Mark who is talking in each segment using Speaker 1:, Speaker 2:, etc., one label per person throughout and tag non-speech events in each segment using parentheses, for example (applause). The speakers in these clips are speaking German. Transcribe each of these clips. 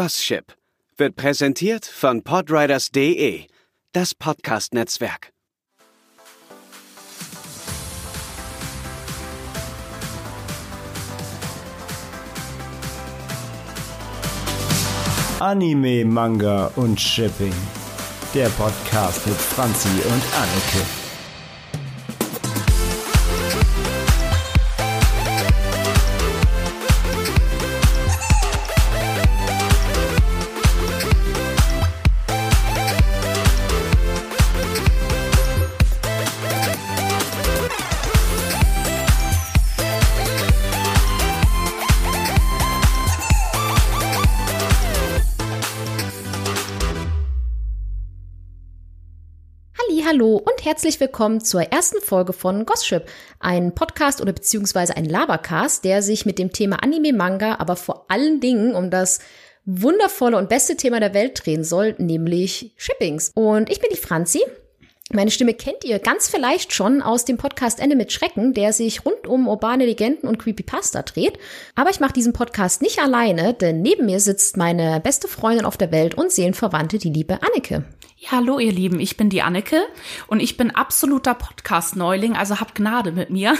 Speaker 1: Gosship wird präsentiert von Podriders.de, das Podcast-Netzwerk.
Speaker 2: Anime, Manga und Shipping. Der Podcast mit Franzi und Anneke.
Speaker 3: Herzlich willkommen zur ersten Folge von Gosship, ein Podcast oder beziehungsweise ein Labercast, der sich mit dem Thema Anime, Manga, aber vor allen Dingen um das wundervolle und beste Thema der Welt drehen soll, nämlich Shippings. Und ich bin die Franzi meine Stimme kennt ihr ganz vielleicht schon aus dem Podcast Ende mit Schrecken, der sich rund um urbane Legenden und Creepypasta dreht. Aber ich mache diesen Podcast nicht alleine, denn neben mir sitzt meine beste Freundin auf der Welt und Seelenverwandte, die liebe Anneke.
Speaker 4: Hallo ihr Lieben, ich bin die Anneke und ich bin absoluter Podcast-Neuling, also habt Gnade mit mir.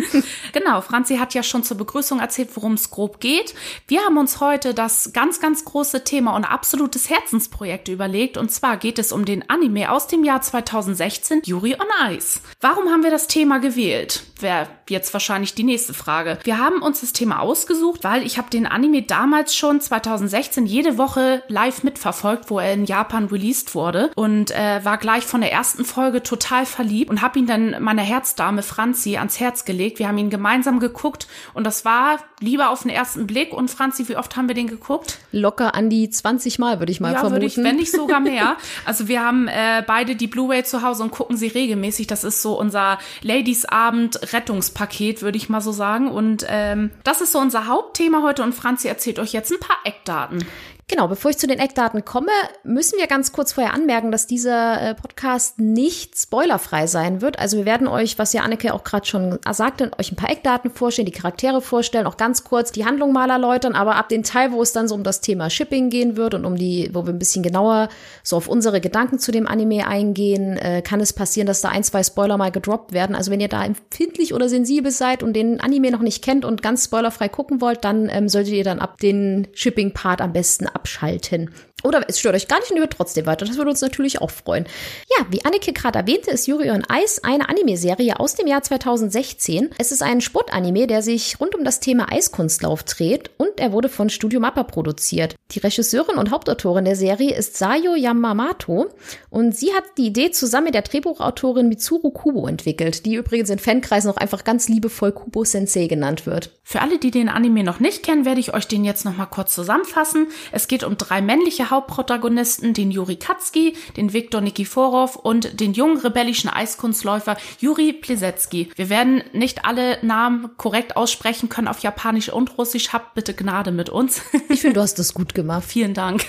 Speaker 4: (laughs) genau, Franzi hat ja schon zur Begrüßung erzählt, worum es grob geht. Wir haben uns heute das ganz, ganz große Thema und absolutes Herzensprojekt überlegt und zwar geht es um den Anime aus dem Jahr 2016, Yuri on Ice. Warum haben wir das Thema gewählt? Wäre jetzt wahrscheinlich die nächste Frage. Wir haben uns das Thema ausgesucht, weil ich habe den Anime damals schon 2016 jede Woche live mitverfolgt, wo er in Japan released wurde und äh, war gleich von der ersten Folge total verliebt und habe ihn dann meiner Herzdame Franzi ans Herz gelegt. Wir haben ihn gemeinsam geguckt und das war lieber auf den ersten Blick. Und Franzi, wie oft haben wir den geguckt?
Speaker 3: Locker an die 20 Mal, würde ich mal ja, vermuten. Ich,
Speaker 4: wenn nicht sogar (laughs) mehr. also wir haben äh, beide die Blu-ray zu Hause und gucken sie regelmäßig. Das ist so unser Ladies-Abend-Rettungspaket, würde ich mal so sagen. Und ähm, das ist so unser Hauptthema heute. Und Franzi erzählt euch jetzt ein paar Eckdaten.
Speaker 3: Genau, bevor ich zu den Eckdaten komme, müssen wir ganz kurz vorher anmerken, dass dieser äh, Podcast nicht spoilerfrei sein wird. Also wir werden euch, was ja Anneke auch gerade schon sagte, euch ein paar Eckdaten vorstellen, die Charaktere vorstellen, auch ganz kurz die Handlung mal erläutern, aber ab dem Teil, wo es dann so um das Thema Shipping gehen wird und um die, wo wir ein bisschen genauer so auf unsere Gedanken zu dem Anime eingehen, äh, kann es passieren, dass da ein, zwei Spoiler mal gedroppt werden. Also wenn ihr da empfindlich oder sensibel seid und den Anime noch nicht kennt und ganz spoilerfrei gucken wollt, dann ähm, solltet ihr dann ab den Shipping-Part am besten ab abschalten. Oder es stört euch gar nicht und ihr hört trotzdem weiter. Das würde uns natürlich auch freuen. Ja, wie Anneke gerade erwähnte, ist Yuri on Ice eine Anime-Serie aus dem Jahr 2016. Es ist ein Sportanime, der sich rund um das Thema Eiskunstlauf dreht und er wurde von Studio Mappa produziert. Die Regisseurin und Hauptautorin der Serie ist Sayo Yamamoto und sie hat die Idee zusammen mit der Drehbuchautorin Mitsuru Kubo entwickelt, die übrigens in Fankreisen auch einfach ganz liebevoll Kubo Sensei genannt wird.
Speaker 4: Für alle, die den Anime noch nicht kennen, werde ich euch den jetzt noch mal kurz zusammenfassen. Es geht um drei männliche Hauptprotagonisten, den Juri Katski, den Viktor Nikiforov und den jungen rebellischen Eiskunstläufer Juri Plesecki. Wir werden nicht alle Namen korrekt aussprechen können auf Japanisch und Russisch. Habt bitte Gnade mit uns.
Speaker 3: Ich finde, du hast das gut gemacht.
Speaker 4: Vielen Dank.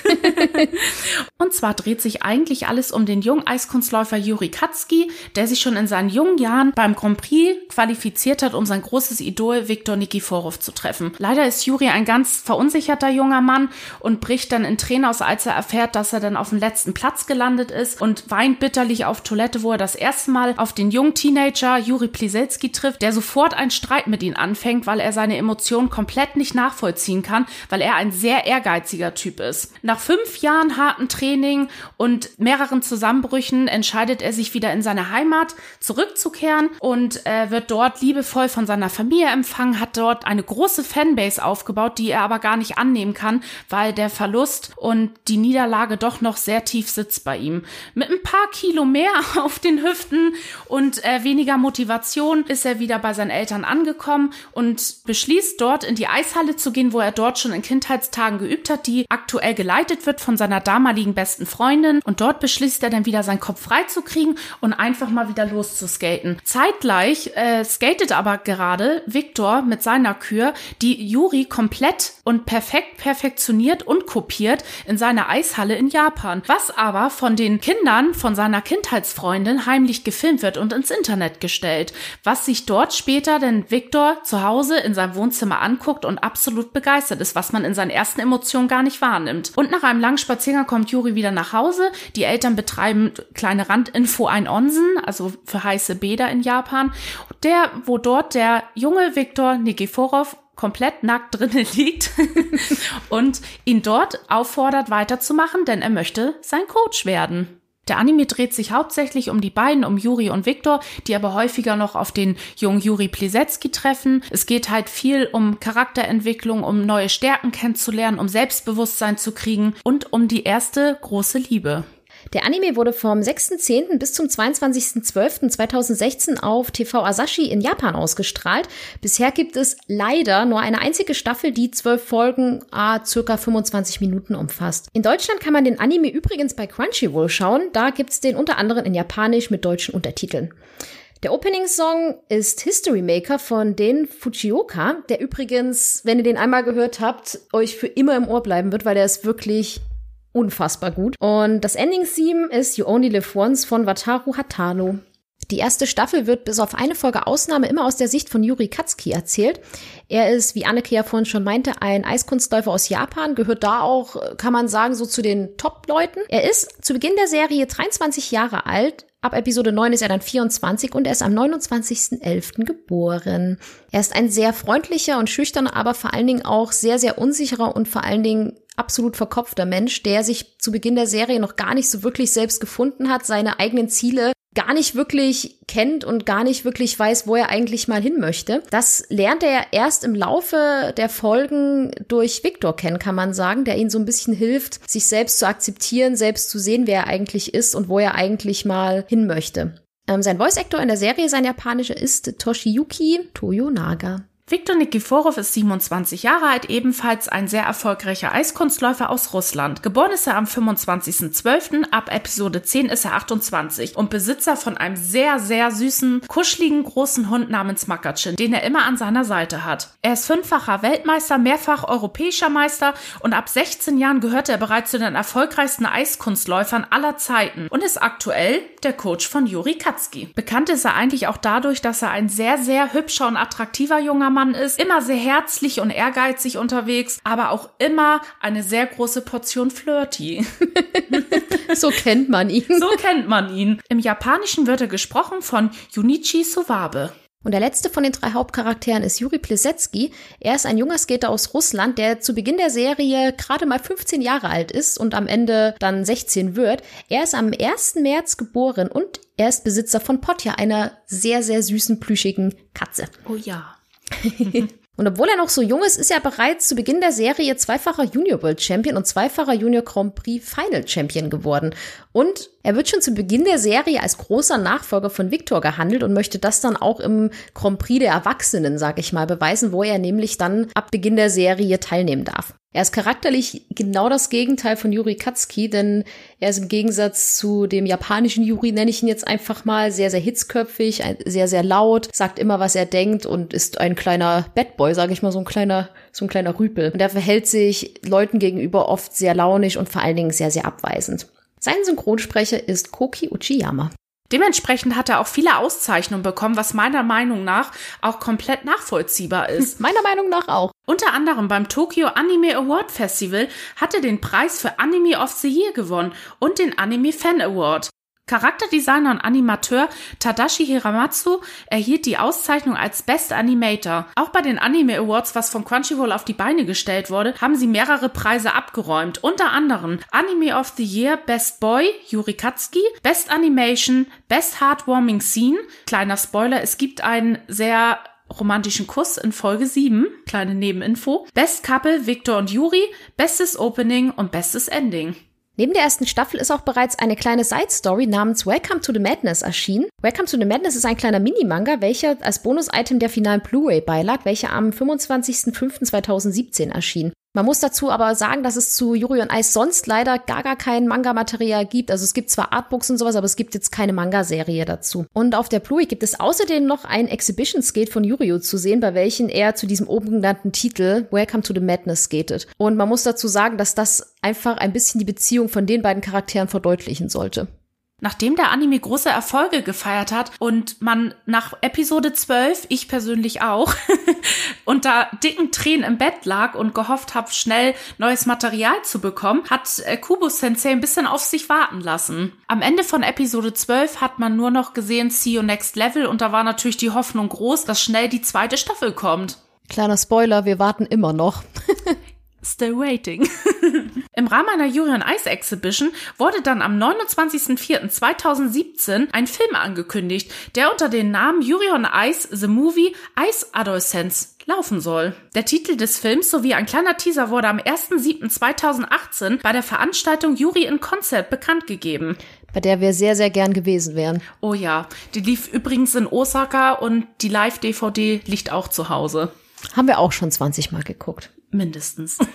Speaker 4: (laughs) und zwar dreht sich eigentlich alles um den jungen Eiskunstläufer Juri Katski, der sich schon in seinen jungen Jahren beim Grand Prix qualifiziert hat, um sein großes Idol Viktor Nikiforov zu treffen. Leider ist Juri ein ganz verunsicherter junger Mann und bricht dann in Tränen aus, als er erfährt, dass er dann auf dem letzten Platz gelandet ist und weint bitterlich auf Toilette, wo er das erste Mal auf den jungen Teenager Juri Pliselski trifft, der sofort einen Streit mit ihm anfängt, weil er seine Emotionen komplett nicht nachvollziehen kann, weil er ein sehr ehrgeiziger Typ ist. Nach fünf Jahren harten Training und mehreren Zusammenbrüchen entscheidet er sich wieder in seine Heimat zurückzukehren und äh, wird dort liebevoll von seiner Familie empfangen, hat dort eine große Fanbase aufgebaut, die er aber gar nicht annehmen kann, weil der Verlust und die Niederlage doch noch sehr tief sitzt bei ihm. Mit ein paar Kilo mehr (laughs) auf den Hüften und äh, weniger Motivation ist er wieder bei seinen Eltern angekommen und beschließt dort in die Eishalle zu gehen, wo er dort schon in Kindheitstagen geübt hat, die aktuell geleitet wird von seiner damaligen besten Freundin. Und dort beschließt er dann wieder seinen Kopf frei zu kriegen und einfach mal wieder loszuskaten. Zeitgleich äh, skatet aber gerade Victor mit seiner Kür, die Yuri komplett und perfekt perfektioniert und kopiert in seiner Eishalle in Japan. Was aber von den Kindern von seiner Kindheitsfreundin heimlich gefilmt wird und ins Internet gestellt, was sich dort später denn Victor zu Hause in seinem Wohnzimmer anguckt und absolut begeistert ist, was man in seinen ersten Emotionen gar nicht wahrnimmt. Und nach einem langen Spaziergang kommt Juri wieder nach Hause. Die Eltern betreiben kleine Randinfo ein Onsen, also für heiße Bäder in Japan. Der, wo dort der junge Viktor Nikiforov komplett nackt drinnen (laughs) liegt und ihn dort auffordert weiterzumachen, denn er möchte sein Coach werden. Der Anime dreht sich hauptsächlich um die beiden, um Juri und Viktor, die aber häufiger noch auf den jungen Juri Plisetski treffen. Es geht halt viel um Charakterentwicklung, um neue Stärken kennenzulernen, um Selbstbewusstsein zu kriegen und um die erste große Liebe.
Speaker 3: Der Anime wurde vom 6.10. bis zum 22.12.2016 auf TV Asashi in Japan ausgestrahlt. Bisher gibt es leider nur eine einzige Staffel, die zwölf Folgen a circa 25 Minuten umfasst. In Deutschland kann man den Anime übrigens bei Crunchyroll schauen. Da gibt's den unter anderem in Japanisch mit deutschen Untertiteln. Der Opening-Song ist History Maker von den Fujioka, der übrigens, wenn ihr den einmal gehört habt, euch für immer im Ohr bleiben wird, weil der ist wirklich unfassbar gut. Und das Ending-Theme ist You Only Live Once von Wataru Hatano. Die erste Staffel wird bis auf eine Folge Ausnahme immer aus der Sicht von Yuri Katsuki erzählt. Er ist, wie Anneke ja vorhin schon meinte, ein Eiskunstläufer aus Japan, gehört da auch, kann man sagen, so zu den Top-Leuten. Er ist zu Beginn der Serie 23 Jahre alt, Ab Episode 9 ist er dann 24 und er ist am 29.11. geboren. Er ist ein sehr freundlicher und schüchterner, aber vor allen Dingen auch sehr, sehr unsicherer und vor allen Dingen absolut verkopfter Mensch, der sich zu Beginn der Serie noch gar nicht so wirklich selbst gefunden hat, seine eigenen Ziele gar nicht wirklich kennt und gar nicht wirklich weiß, wo er eigentlich mal hin möchte. Das lernt er erst im Laufe der Folgen durch Victor kennen, kann man sagen, der ihn so ein bisschen hilft, sich selbst zu akzeptieren, selbst zu sehen, wer er eigentlich ist und wo er eigentlich mal hin möchte. Ähm, sein Voice Actor in der Serie, sein japanischer, ist Toshiyuki Toyonaga.
Speaker 4: Viktor Nikiforov ist 27 Jahre alt, ebenfalls ein sehr erfolgreicher Eiskunstläufer aus Russland. Geboren ist er am 25.12., ab Episode 10 ist er 28 und Besitzer von einem sehr, sehr süßen, kuscheligen, großen Hund namens Makatschin, den er immer an seiner Seite hat. Er ist fünffacher Weltmeister, mehrfach europäischer Meister und ab 16 Jahren gehört er bereits zu den erfolgreichsten Eiskunstläufern aller Zeiten und ist aktuell der Coach von Juri Katski. Bekannt ist er eigentlich auch dadurch, dass er ein sehr, sehr hübscher und attraktiver junger Mann ist, immer sehr herzlich und ehrgeizig unterwegs, aber auch immer eine sehr große Portion Flirty. (laughs)
Speaker 3: so kennt man ihn.
Speaker 4: So kennt man ihn. Im Japanischen wird er gesprochen von Junichi Suwabe.
Speaker 3: Und der letzte von den drei Hauptcharakteren ist Juri Plesetsky. Er ist ein junger Skater aus Russland, der zu Beginn der Serie gerade mal 15 Jahre alt ist und am Ende dann 16 wird. Er ist am 1. März geboren und er ist Besitzer von Potja, einer sehr, sehr süßen, plüschigen Katze.
Speaker 4: Oh ja. (laughs)
Speaker 3: Und obwohl er noch so jung ist, ist er bereits zu Beginn der Serie zweifacher Junior World Champion und zweifacher Junior Grand Prix Final Champion geworden. Und er wird schon zu Beginn der Serie als großer Nachfolger von Victor gehandelt und möchte das dann auch im Grand Prix der Erwachsenen, sag ich mal, beweisen, wo er nämlich dann ab Beginn der Serie teilnehmen darf. Er ist charakterlich genau das Gegenteil von Yuri Katsuki, denn er ist im Gegensatz zu dem japanischen Yuri, nenne ich ihn jetzt einfach mal, sehr, sehr hitzköpfig, sehr, sehr laut, sagt immer, was er denkt und ist ein kleiner Badboy, sage ich mal, so ein kleiner, so ein kleiner Rüpel. Und er verhält sich Leuten gegenüber oft sehr launisch und vor allen Dingen sehr, sehr abweisend. Sein Synchronsprecher ist Koki Uchiyama.
Speaker 4: Dementsprechend hat er auch viele Auszeichnungen bekommen, was meiner Meinung nach auch komplett nachvollziehbar ist. (laughs)
Speaker 3: meiner Meinung nach auch.
Speaker 4: Unter anderem beim Tokyo Anime Award Festival hat er den Preis für Anime of the Year gewonnen und den Anime Fan Award. Charakterdesigner und Animateur Tadashi Hiramatsu erhielt die Auszeichnung als Best Animator. Auch bei den Anime Awards, was von Crunchyroll auf die Beine gestellt wurde, haben sie mehrere Preise abgeräumt. Unter anderem Anime of the Year Best Boy Yuri Katsuki, Best Animation, Best Heartwarming Scene. Kleiner Spoiler, es gibt einen sehr romantischen Kuss in Folge 7. Kleine Nebeninfo. Best Couple Victor und Yuri, bestes Opening und bestes Ending.
Speaker 3: Neben der ersten Staffel ist auch bereits eine kleine Side-Story namens Welcome to the Madness erschienen. Welcome to the Madness ist ein kleiner Mini-Manga, welcher als Bonus-Item der finalen Blu-ray beilag, welcher am 25.05.2017 erschien. Man muss dazu aber sagen, dass es zu Yuri on Ice sonst leider gar gar kein Manga-Material gibt. Also es gibt zwar Artbooks und sowas, aber es gibt jetzt keine Manga-Serie dazu. Und auf der Blu-ray gibt es außerdem noch ein Exhibition-Skate von Yurio zu sehen, bei welchen er zu diesem oben genannten Titel Welcome to the Madness skatet. Und man muss dazu sagen, dass das einfach ein bisschen die Beziehung von den beiden Charakteren verdeutlichen sollte.
Speaker 4: Nachdem der Anime große Erfolge gefeiert hat und man nach Episode 12, ich persönlich auch, (laughs) unter dicken Tränen im Bett lag und gehofft habe, schnell neues Material zu bekommen, hat äh, Kubo Sensei ein bisschen auf sich warten lassen. Am Ende von Episode 12 hat man nur noch gesehen See You Next Level und da war natürlich die Hoffnung groß, dass schnell die zweite Staffel kommt.
Speaker 3: Kleiner Spoiler, wir warten immer noch. (laughs)
Speaker 4: Still waiting. (laughs) Im Rahmen einer Yuri on Ice Exhibition wurde dann am 29.04.2017 ein Film angekündigt, der unter dem Namen Yuri on Ice The Movie Ice Adolescence laufen soll. Der Titel des Films sowie ein kleiner Teaser wurde am 1.07.2018 bei der Veranstaltung Yuri in Concert bekannt gegeben.
Speaker 3: Bei der wir sehr, sehr gern gewesen wären.
Speaker 4: Oh ja, die lief übrigens in Osaka und die Live-DVD liegt auch zu Hause.
Speaker 3: Haben wir auch schon 20 Mal geguckt.
Speaker 4: Mindestens. (laughs)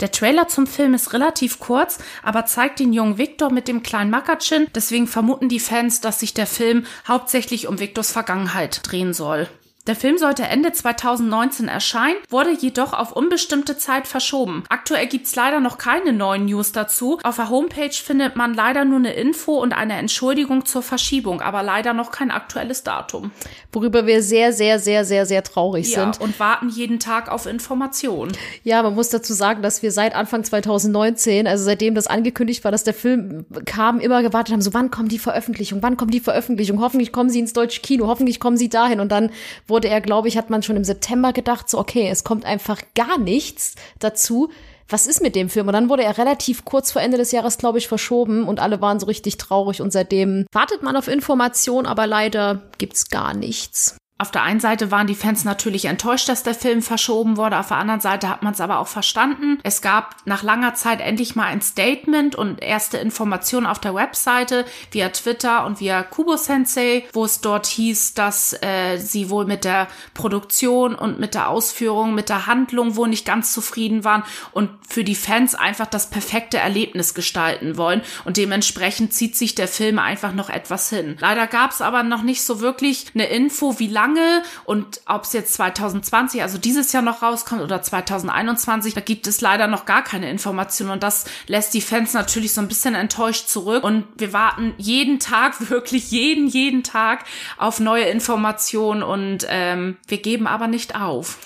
Speaker 4: Der Trailer zum Film ist relativ kurz, aber zeigt den jungen Victor mit dem kleinen Makatschin. Deswegen vermuten die Fans, dass sich der Film hauptsächlich um Victors Vergangenheit drehen soll. Der Film sollte Ende 2019 erscheinen, wurde jedoch auf unbestimmte Zeit verschoben. Aktuell gibt's leider noch keine neuen News dazu. Auf der Homepage findet man leider nur eine Info und eine Entschuldigung zur Verschiebung, aber leider noch kein aktuelles Datum.
Speaker 3: Worüber wir sehr, sehr, sehr, sehr, sehr traurig
Speaker 4: Ja,
Speaker 3: sind.
Speaker 4: und warten jeden Tag auf Informationen.
Speaker 3: Ja, man muss dazu sagen, dass wir seit Anfang 2019, also seitdem das angekündigt war, dass der Film kam, immer gewartet haben, so wann kommt die Veröffentlichung, wann kommt die Veröffentlichung, hoffentlich kommen sie ins deutsche Kino, hoffentlich kommen sie dahin. Und dann wurde er, glaube ich, hat man schon im September gedacht, so okay, es kommt einfach gar nichts dazu. Was ist mit dem Film? Und dann wurde er relativ kurz vor Ende des Jahres, glaube ich, verschoben und alle waren so richtig traurig und seitdem wartet man auf Information, aber leider gibt's gar nichts.
Speaker 4: Auf der einen Seite waren die Fans natürlich enttäuscht, dass der Film verschoben wurde. Auf der anderen Seite hat man es aber auch verstanden. Es gab nach langer Zeit endlich mal ein Statement und erste Informationen auf der Webseite via Twitter und via Kubo Sensei, wo es dort hieß, dass äh, sie wohl mit der Produktion und mit der Ausführung, mit der Handlung wohl nicht ganz zufrieden waren und für die Fans einfach das perfekte Erlebnis gestalten wollen. Und dementsprechend zieht sich der Film einfach noch etwas hin. Leider gab es aber noch nicht so wirklich eine Info, wie lange und ob es jetzt 2020, also dieses Jahr noch rauskommt oder 2021, da gibt es leider noch gar keine Informationen und das lässt die Fans natürlich so ein bisschen enttäuscht zurück und wir warten jeden Tag, (laughs) wirklich jeden, jeden Tag auf neue Informationen und ähm, wir geben aber nicht auf.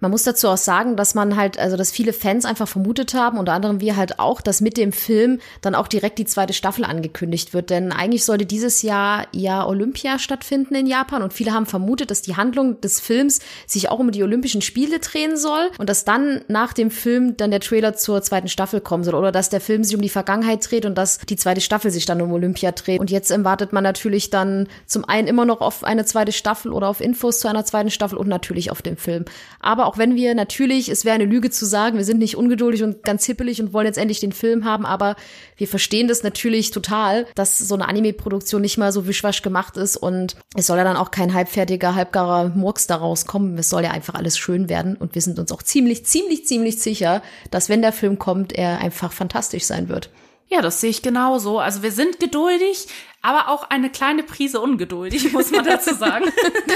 Speaker 3: Man muss dazu auch sagen, dass man halt, also dass viele Fans einfach vermutet haben, unter anderem wir halt auch, dass mit dem Film dann auch direkt die zweite Staffel angekündigt wird. Denn eigentlich sollte dieses Jahr ja Olympia stattfinden in Japan und viele haben vermutet, dass die Handlung des Films sich auch um die Olympischen Spiele drehen soll und dass dann nach dem Film dann der Trailer zur zweiten Staffel kommen soll oder dass der Film sich um die Vergangenheit dreht und dass die zweite Staffel sich dann um Olympia dreht. Und jetzt wartet man natürlich dann zum einen immer noch auf eine zweite Staffel oder auf Infos zu einer zweiten Staffel und natürlich auf den Film. Aber auch wenn wir natürlich, es wäre eine Lüge zu sagen, wir sind nicht ungeduldig und ganz hippelig und wollen jetzt endlich den Film haben, aber wir verstehen das natürlich total, dass so eine Anime-Produktion nicht mal so wischwasch gemacht ist und es soll ja dann auch kein halbfertiger, halbgarer Murks daraus kommen. Es soll ja einfach alles schön werden und wir sind uns auch ziemlich, ziemlich, ziemlich sicher, dass wenn der Film kommt, er einfach fantastisch sein wird.
Speaker 4: Ja, das sehe ich genauso. Also wir sind geduldig, aber auch eine kleine Prise ungeduldig, muss man dazu sagen.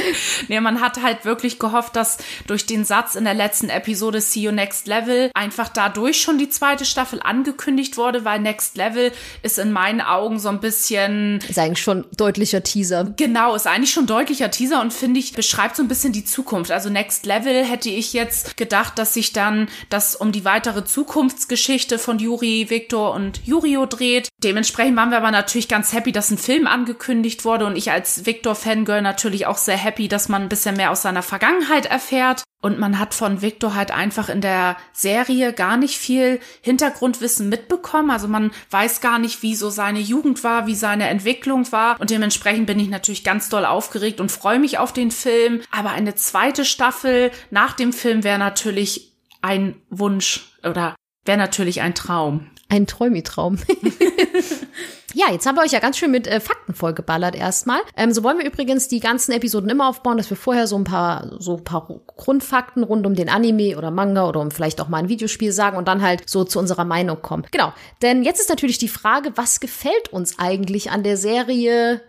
Speaker 4: (laughs) nee, man hat halt wirklich gehofft, dass durch den Satz in der letzten Episode See You Next Level einfach dadurch schon die zweite Staffel angekündigt wurde, weil Next Level ist in meinen Augen so ein bisschen
Speaker 3: Ist eigentlich schon deutlicher Teaser.
Speaker 4: Genau, ist eigentlich schon deutlicher Teaser und finde ich, beschreibt so ein bisschen die Zukunft. Also Next Level hätte ich jetzt gedacht, dass sich dann das um die weitere Zukunftsgeschichte von Yuri, Victor und Yurio dreht. Dementsprechend waren wir aber natürlich ganz happy, dass ein Film angekündigt wurde und ich als Victor-Fangirl natürlich auch sehr happy, dass man ein bisschen mehr aus seiner Vergangenheit erfährt. Und man hat von Victor halt einfach in der Serie gar nicht viel Hintergrundwissen mitbekommen. Also man weiß gar nicht, wie so seine Jugend war, wie seine Entwicklung war. Und dementsprechend bin ich natürlich ganz doll aufgeregt und freue mich auf den Film. Aber eine zweite Staffel nach dem Film wäre natürlich ein Wunsch oder wäre natürlich ein Traum.
Speaker 3: Ein Träumitraum. (laughs) Ja, jetzt haben wir euch ja ganz schön mit äh, Fakten vollgeballert erstmal. Ähm, so wollen wir übrigens die ganzen Episoden immer aufbauen, dass wir vorher so ein paar so ein paar Grundfakten rund um den Anime oder Manga oder um vielleicht auch mal ein Videospiel sagen und dann halt so zu unserer Meinung kommen. Genau, denn jetzt ist natürlich die Frage, was gefällt uns eigentlich an der Serie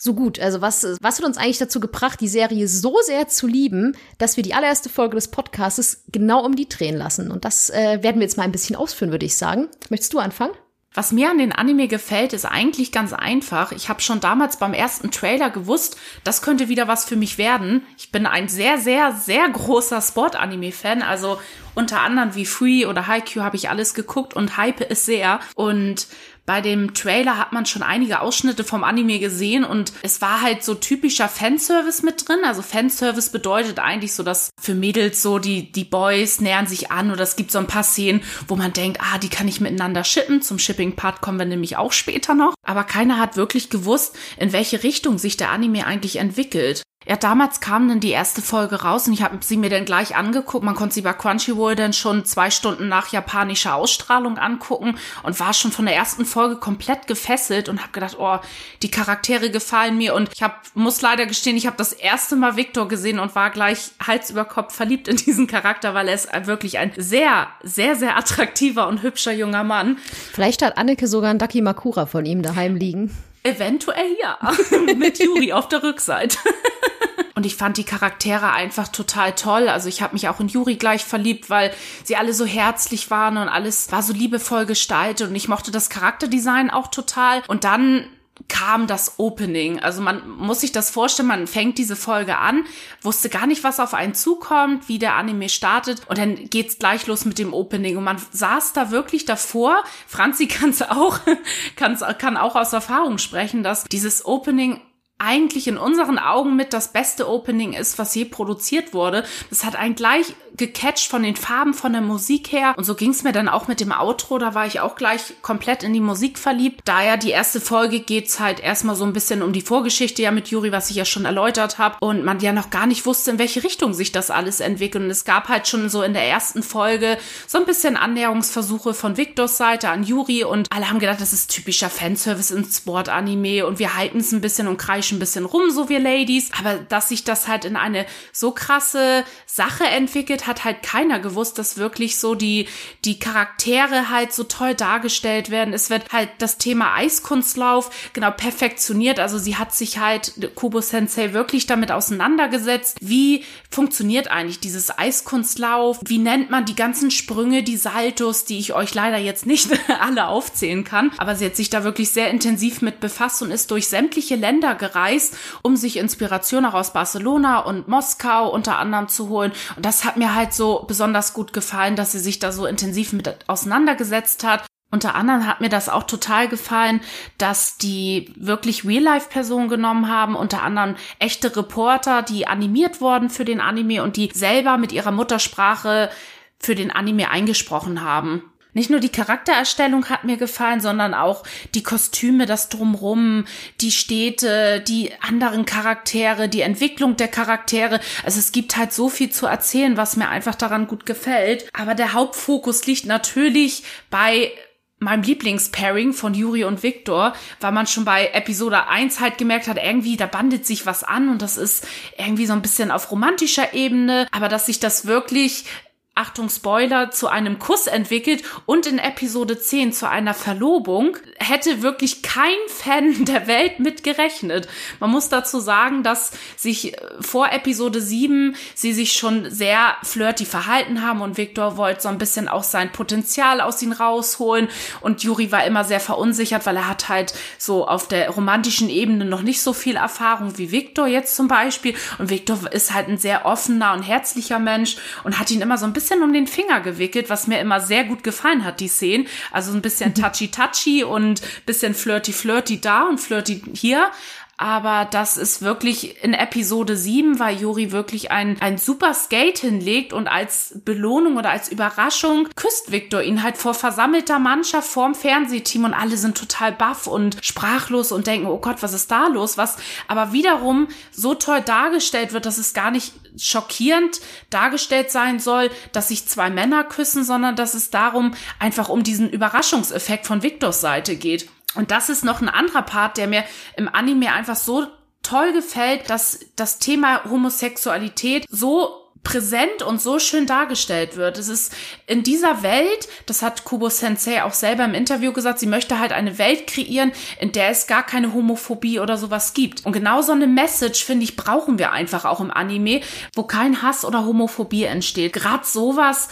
Speaker 3: so gut? Also was, was hat uns eigentlich dazu gebracht, die Serie so sehr zu lieben, dass wir die allererste Folge des Podcasts genau um die drehen lassen? Und das äh, werden wir jetzt mal ein bisschen ausführen, würde ich sagen. Möchtest du anfangen?
Speaker 4: Was mir an den Anime gefällt, ist eigentlich ganz einfach. Ich habe schon damals beim ersten Trailer gewusst, das könnte wieder was für mich werden. Ich bin ein sehr, sehr, sehr großer Sport-Anime-Fan. Also unter anderem wie Free oder Haikyuu habe ich alles geguckt und hype es sehr. Und bei dem Trailer hat man schon einige Ausschnitte vom Anime gesehen und es war halt so typischer Fanservice mit drin. Also Fanservice bedeutet eigentlich so, dass für Mädels so die, die Boys nähern sich an oder es gibt so ein paar Szenen, wo man denkt, ah, die kann ich miteinander shippen. Zum Shipping-Part kommen wir nämlich auch später noch. Aber keiner hat wirklich gewusst, in welche Richtung sich der Anime eigentlich entwickelt. Ja, damals kam dann die erste Folge raus und ich habe sie mir dann gleich angeguckt. Man konnte sie bei Crunchyroll dann schon zwei Stunden nach japanischer Ausstrahlung angucken und war schon von der ersten Folge komplett gefesselt und habe gedacht, oh, die Charaktere gefallen mir und ich hab, muss leider gestehen, ich habe das erste Mal Victor gesehen und war gleich Hals über Kopf verliebt in diesen Charakter, weil er ist wirklich ein sehr, sehr, sehr attraktiver und hübscher junger Mann.
Speaker 3: Vielleicht hat Anneke sogar ein Daki Makura von ihm daheim liegen.
Speaker 4: Eventuell ja. (laughs) Mit Yuri auf der Rückseite. (laughs) Und ich fand die Charaktere einfach total toll. Also ich habe mich auch in Yuri gleich verliebt, weil sie alle so herzlich waren und alles war so liebevoll gestaltet. Und ich mochte das Charakterdesign auch total. Und dann kam das Opening. Also man muss sich das vorstellen, man fängt diese Folge an, wusste gar nicht, was auf einen zukommt, wie der Anime startet und dann geht's gleich los mit dem Opening und man saß da wirklich davor. Franzi (laughs) kann's auch, kann's, kann auch aus Erfahrung sprechen, dass dieses Opening eigentlich in unseren Augen mit das beste Opening ist, was je produziert wurde. Das hat einen gleich gecatcht von den Farben, von der Musik her. Und so ging es mir dann auch mit dem Outro. Da war ich auch gleich komplett in die Musik verliebt. Da ja die erste Folge geht's halt erstmal so ein bisschen um die Vorgeschichte ja mit Juri, was ich ja schon erläutert habe. Und man ja noch gar nicht wusste, in welche Richtung sich das alles entwickelt. Und es gab halt schon so in der ersten Folge so ein bisschen Annäherungsversuche von Victors Seite an Juri. Und alle haben gedacht, das ist typischer Fanservice in Sport-Anime. Und wir halten es ein bisschen und kreischen ein bisschen rum, so wir Ladies. Aber dass sich das halt in eine so krasse Sache entwickelt, hat halt keiner gewusst, dass wirklich so die, die Charaktere halt so toll dargestellt werden. Es wird halt das Thema Eiskunstlauf genau perfektioniert. Also sie hat sich halt, Kubo Sensei, wirklich damit auseinandergesetzt. Wie funktioniert eigentlich dieses Eiskunstlauf? Wie nennt man die ganzen Sprünge, die Saltos, die ich euch leider jetzt nicht (laughs) alle aufzählen kann. Aber sie hat sich da wirklich sehr intensiv mit befasst und ist durch sämtliche Länder gereist, um sich Inspiration auch aus Barcelona und Moskau unter anderem zu holen. Und das hat mir halt so besonders gut gefallen, dass sie sich da so intensiv mit auseinandergesetzt hat. Unter anderem hat mir das auch total gefallen, dass die wirklich Real-Life-Personen genommen haben, unter anderem echte Reporter, die animiert wurden für den Anime und die selber mit ihrer Muttersprache für den Anime eingesprochen haben. Nicht nur die Charaktererstellung hat mir gefallen, sondern auch die Kostüme, das Drumrum, die Städte, die anderen Charaktere, die Entwicklung der Charaktere. Also es gibt halt so viel zu erzählen, was mir einfach daran gut gefällt. Aber der Hauptfokus liegt natürlich bei meinem Lieblingspairing von Yuri und Victor, weil man schon bei Episode 1 halt gemerkt hat, irgendwie, da bandet sich was an und das ist irgendwie so ein bisschen auf romantischer Ebene, aber dass sich das wirklich Achtung Spoiler, zu einem Kuss entwickelt und in Episode 10 zu einer Verlobung, hätte wirklich kein Fan (laughs) der Welt mit gerechnet. Man muss dazu sagen, dass sich äh, vor Episode 7 sie sich schon sehr flirty verhalten haben und Victor wollte so ein bisschen auch sein Potenzial aus ihnen rausholen und Juri war immer sehr verunsichert, weil er hat halt so auf der romantischen Ebene noch nicht so viel Erfahrung wie Victor jetzt zum Beispiel und Victor ist halt ein sehr offener und herzlicher Mensch und hat ihn immer so ein bisschen bisschen um den Finger gewickelt, was mir immer sehr gut gefallen hat, die Szenen. Also ein bisschen (laughs) touchy-touchy und bisschen flirty-flirty da und flirty hier aber das ist wirklich in Episode 7, weil Juri wirklich ein, ein super Skate hinlegt und als Belohnung oder als Überraschung küsst Victor ihn halt vor versammelter Mannschaft vorm Fernsehteam und alle sind total baff und sprachlos und denken, oh Gott, was ist da los? Was aber wiederum so toll dargestellt wird, dass es gar nicht schockierend dargestellt sein soll, dass sich zwei Männer küssen, sondern dass es darum einfach um diesen Überraschungseffekt von Victors Seite geht. Und das ist noch ein anderer Part, der mir im Anime einfach so toll gefällt, dass das Thema Homosexualität so präsent und so schön dargestellt wird. Es ist in dieser Welt, das hat Kubo Sensei auch selber im Interview gesagt, sie möchte halt eine Welt kreieren, in der es gar keine Homophobie oder sowas gibt. Und genau so eine Message, finde ich, brauchen wir einfach auch im Anime, wo kein Hass oder Homophobie entsteht. Gerade sowas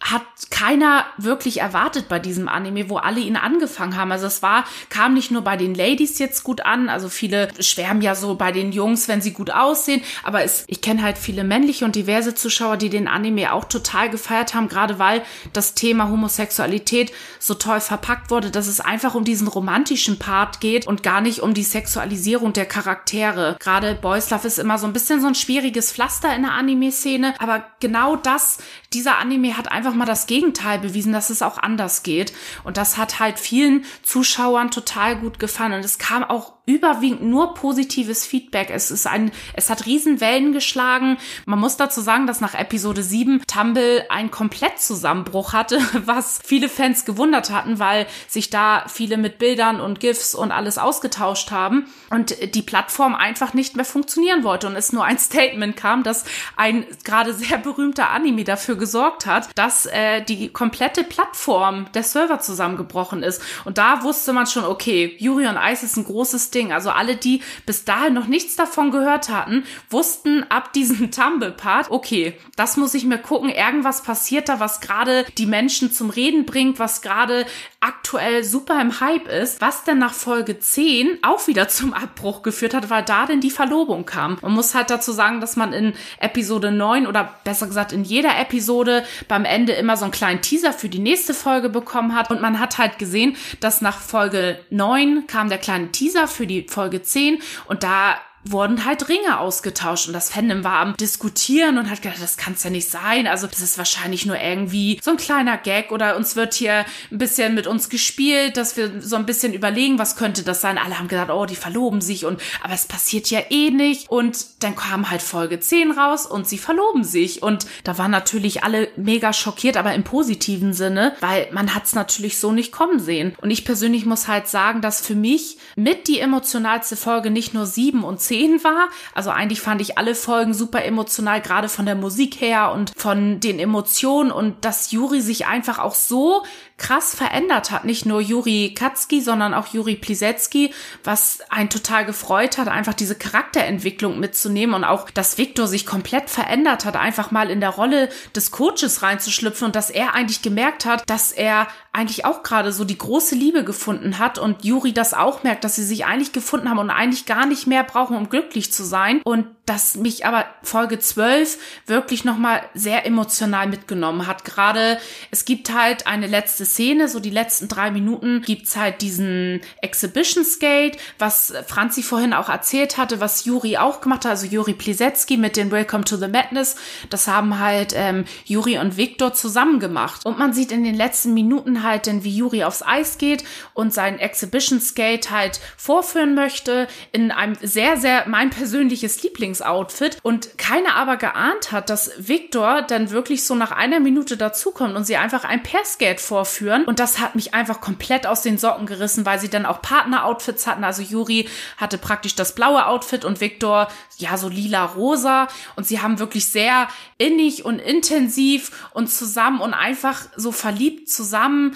Speaker 4: hat keiner wirklich erwartet bei diesem Anime, wo alle ihn angefangen haben. Also es war, kam nicht nur bei den Ladies jetzt gut an, also viele schwärmen ja so bei den Jungs, wenn sie gut aussehen, aber es, ich kenne halt viele männliche und diverse Zuschauer, die den Anime auch total gefeiert haben, gerade weil das Thema Homosexualität so toll verpackt wurde, dass es einfach um diesen romantischen Part geht und gar nicht um die Sexualisierung der Charaktere. Gerade Boys Love ist immer so ein bisschen so ein schwieriges Pflaster in der Anime-Szene, aber genau das, dieser Anime hat einfach mal das Gegenteil bewiesen, dass es auch anders geht. Und das hat halt vielen Zuschauern total gut gefallen. Und es kam auch überwiegend nur positives Feedback. Es ist ein, es hat Riesenwellen geschlagen. Man muss dazu sagen, dass nach Episode 7 Tumble einen Komplettzusammenbruch hatte, (laughs) was viele Fans gewundert hatten, weil sich da viele mit Bildern und GIFs und alles ausgetauscht haben und die Plattform einfach nicht mehr funktionieren wollte und es nur ein (laughs) Statement kam, dass ein gerade sehr berühmter Anime dafür gesorgt hat, dass äh, die komplette Plattform der Server zusammengebrochen ist. Und da wusste man schon, okay, Yuri on Ice ist ein großes Ding. Also alle, die bis dahin noch nichts davon gehört hatten, wussten ab diesem (laughs) Tumble-Part, okay, das muss ich mir gucken, irgendwas passiert da, was gerade die Menschen zum Reden bringt, was gerade aktuell super im Hype ist, was denn nach Folge 10 auch wieder (laughs) zum Abbruch geführt hat, weil da denn die Verlobung kam. Man muss halt dazu sagen, dass man in Episode 9 oder besser gesagt in jeder Episode beim Ende immer so einen kleinen Teaser für die nächste Folge bekommen hat. Und man hat halt gesehen, dass nach Folge 9 kam der kleine Teaser für die Folge 10 und da wurden halt Ringe ausgetauscht und das Fandom war am diskutieren und hat gedacht, das kann's ja nicht sein. Also das ist wahrscheinlich nur irgendwie so ein kleiner Gag oder uns wird hier ein bisschen mit uns gespielt, dass wir so ein bisschen überlegen, was könnte das sein. Alle haben gesagt, oh, die verloben sich und aber es passiert ja eh nicht und dann kam halt Folge 10 raus und sie verloben sich und da waren natürlich alle mega schockiert, aber im positiven Sinne, weil man hat's natürlich so nicht kommen sehen. Und ich persönlich muss halt sagen, dass für mich mit die emotionalste Folge nicht nur 7 und 10 10 war. Also eigentlich fand ich alle Folgen super emotional, gerade von der Musik her und von den Emotionen und dass Juri sich einfach auch so krass verändert hat. Nicht nur Juri Katzki, sondern auch Juri Plisetski, was einen total gefreut hat, einfach diese Charakterentwicklung mitzunehmen und auch, dass Viktor sich komplett verändert hat, einfach mal in der Rolle des Coaches reinzuschlüpfen und dass er eigentlich gemerkt hat, dass er eigentlich auch gerade so die große Liebe gefunden hat und Juri das auch merkt, dass sie sich eigentlich gefunden haben und eigentlich gar nicht mehr brauchen, um glücklich zu sein und dass mich aber Folge 12 wirklich nochmal sehr emotional mitgenommen hat. Gerade es gibt halt eine letzte Szene, so die letzten drei Minuten gibt's halt diesen Exhibition Skate, was Franzi vorhin auch erzählt hatte, was Juri auch gemacht hat, also Juri Plisetski mit den Welcome to the Madness. Das haben halt ähm, Juri und Viktor zusammen gemacht. Und man sieht in den letzten Minuten halt denn, wie Juri aufs Eis geht und sein Exhibition Skate halt vorführen möchte in einem sehr, sehr mein persönliches Lieblings Lieblingsoutfit und keiner aber geahnt hat, dass Victor dann wirklich so nach einer Minute dazukommt und sie einfach ein Pairskate vorführen und das hat mich einfach komplett aus den Socken gerissen, weil sie dann auch Partner-Outfits hatten. Also Juri hatte praktisch das blaue Outfit und Victor ja so lila-rosa und sie haben wirklich sehr innig und intensiv und zusammen und einfach so verliebt zusammen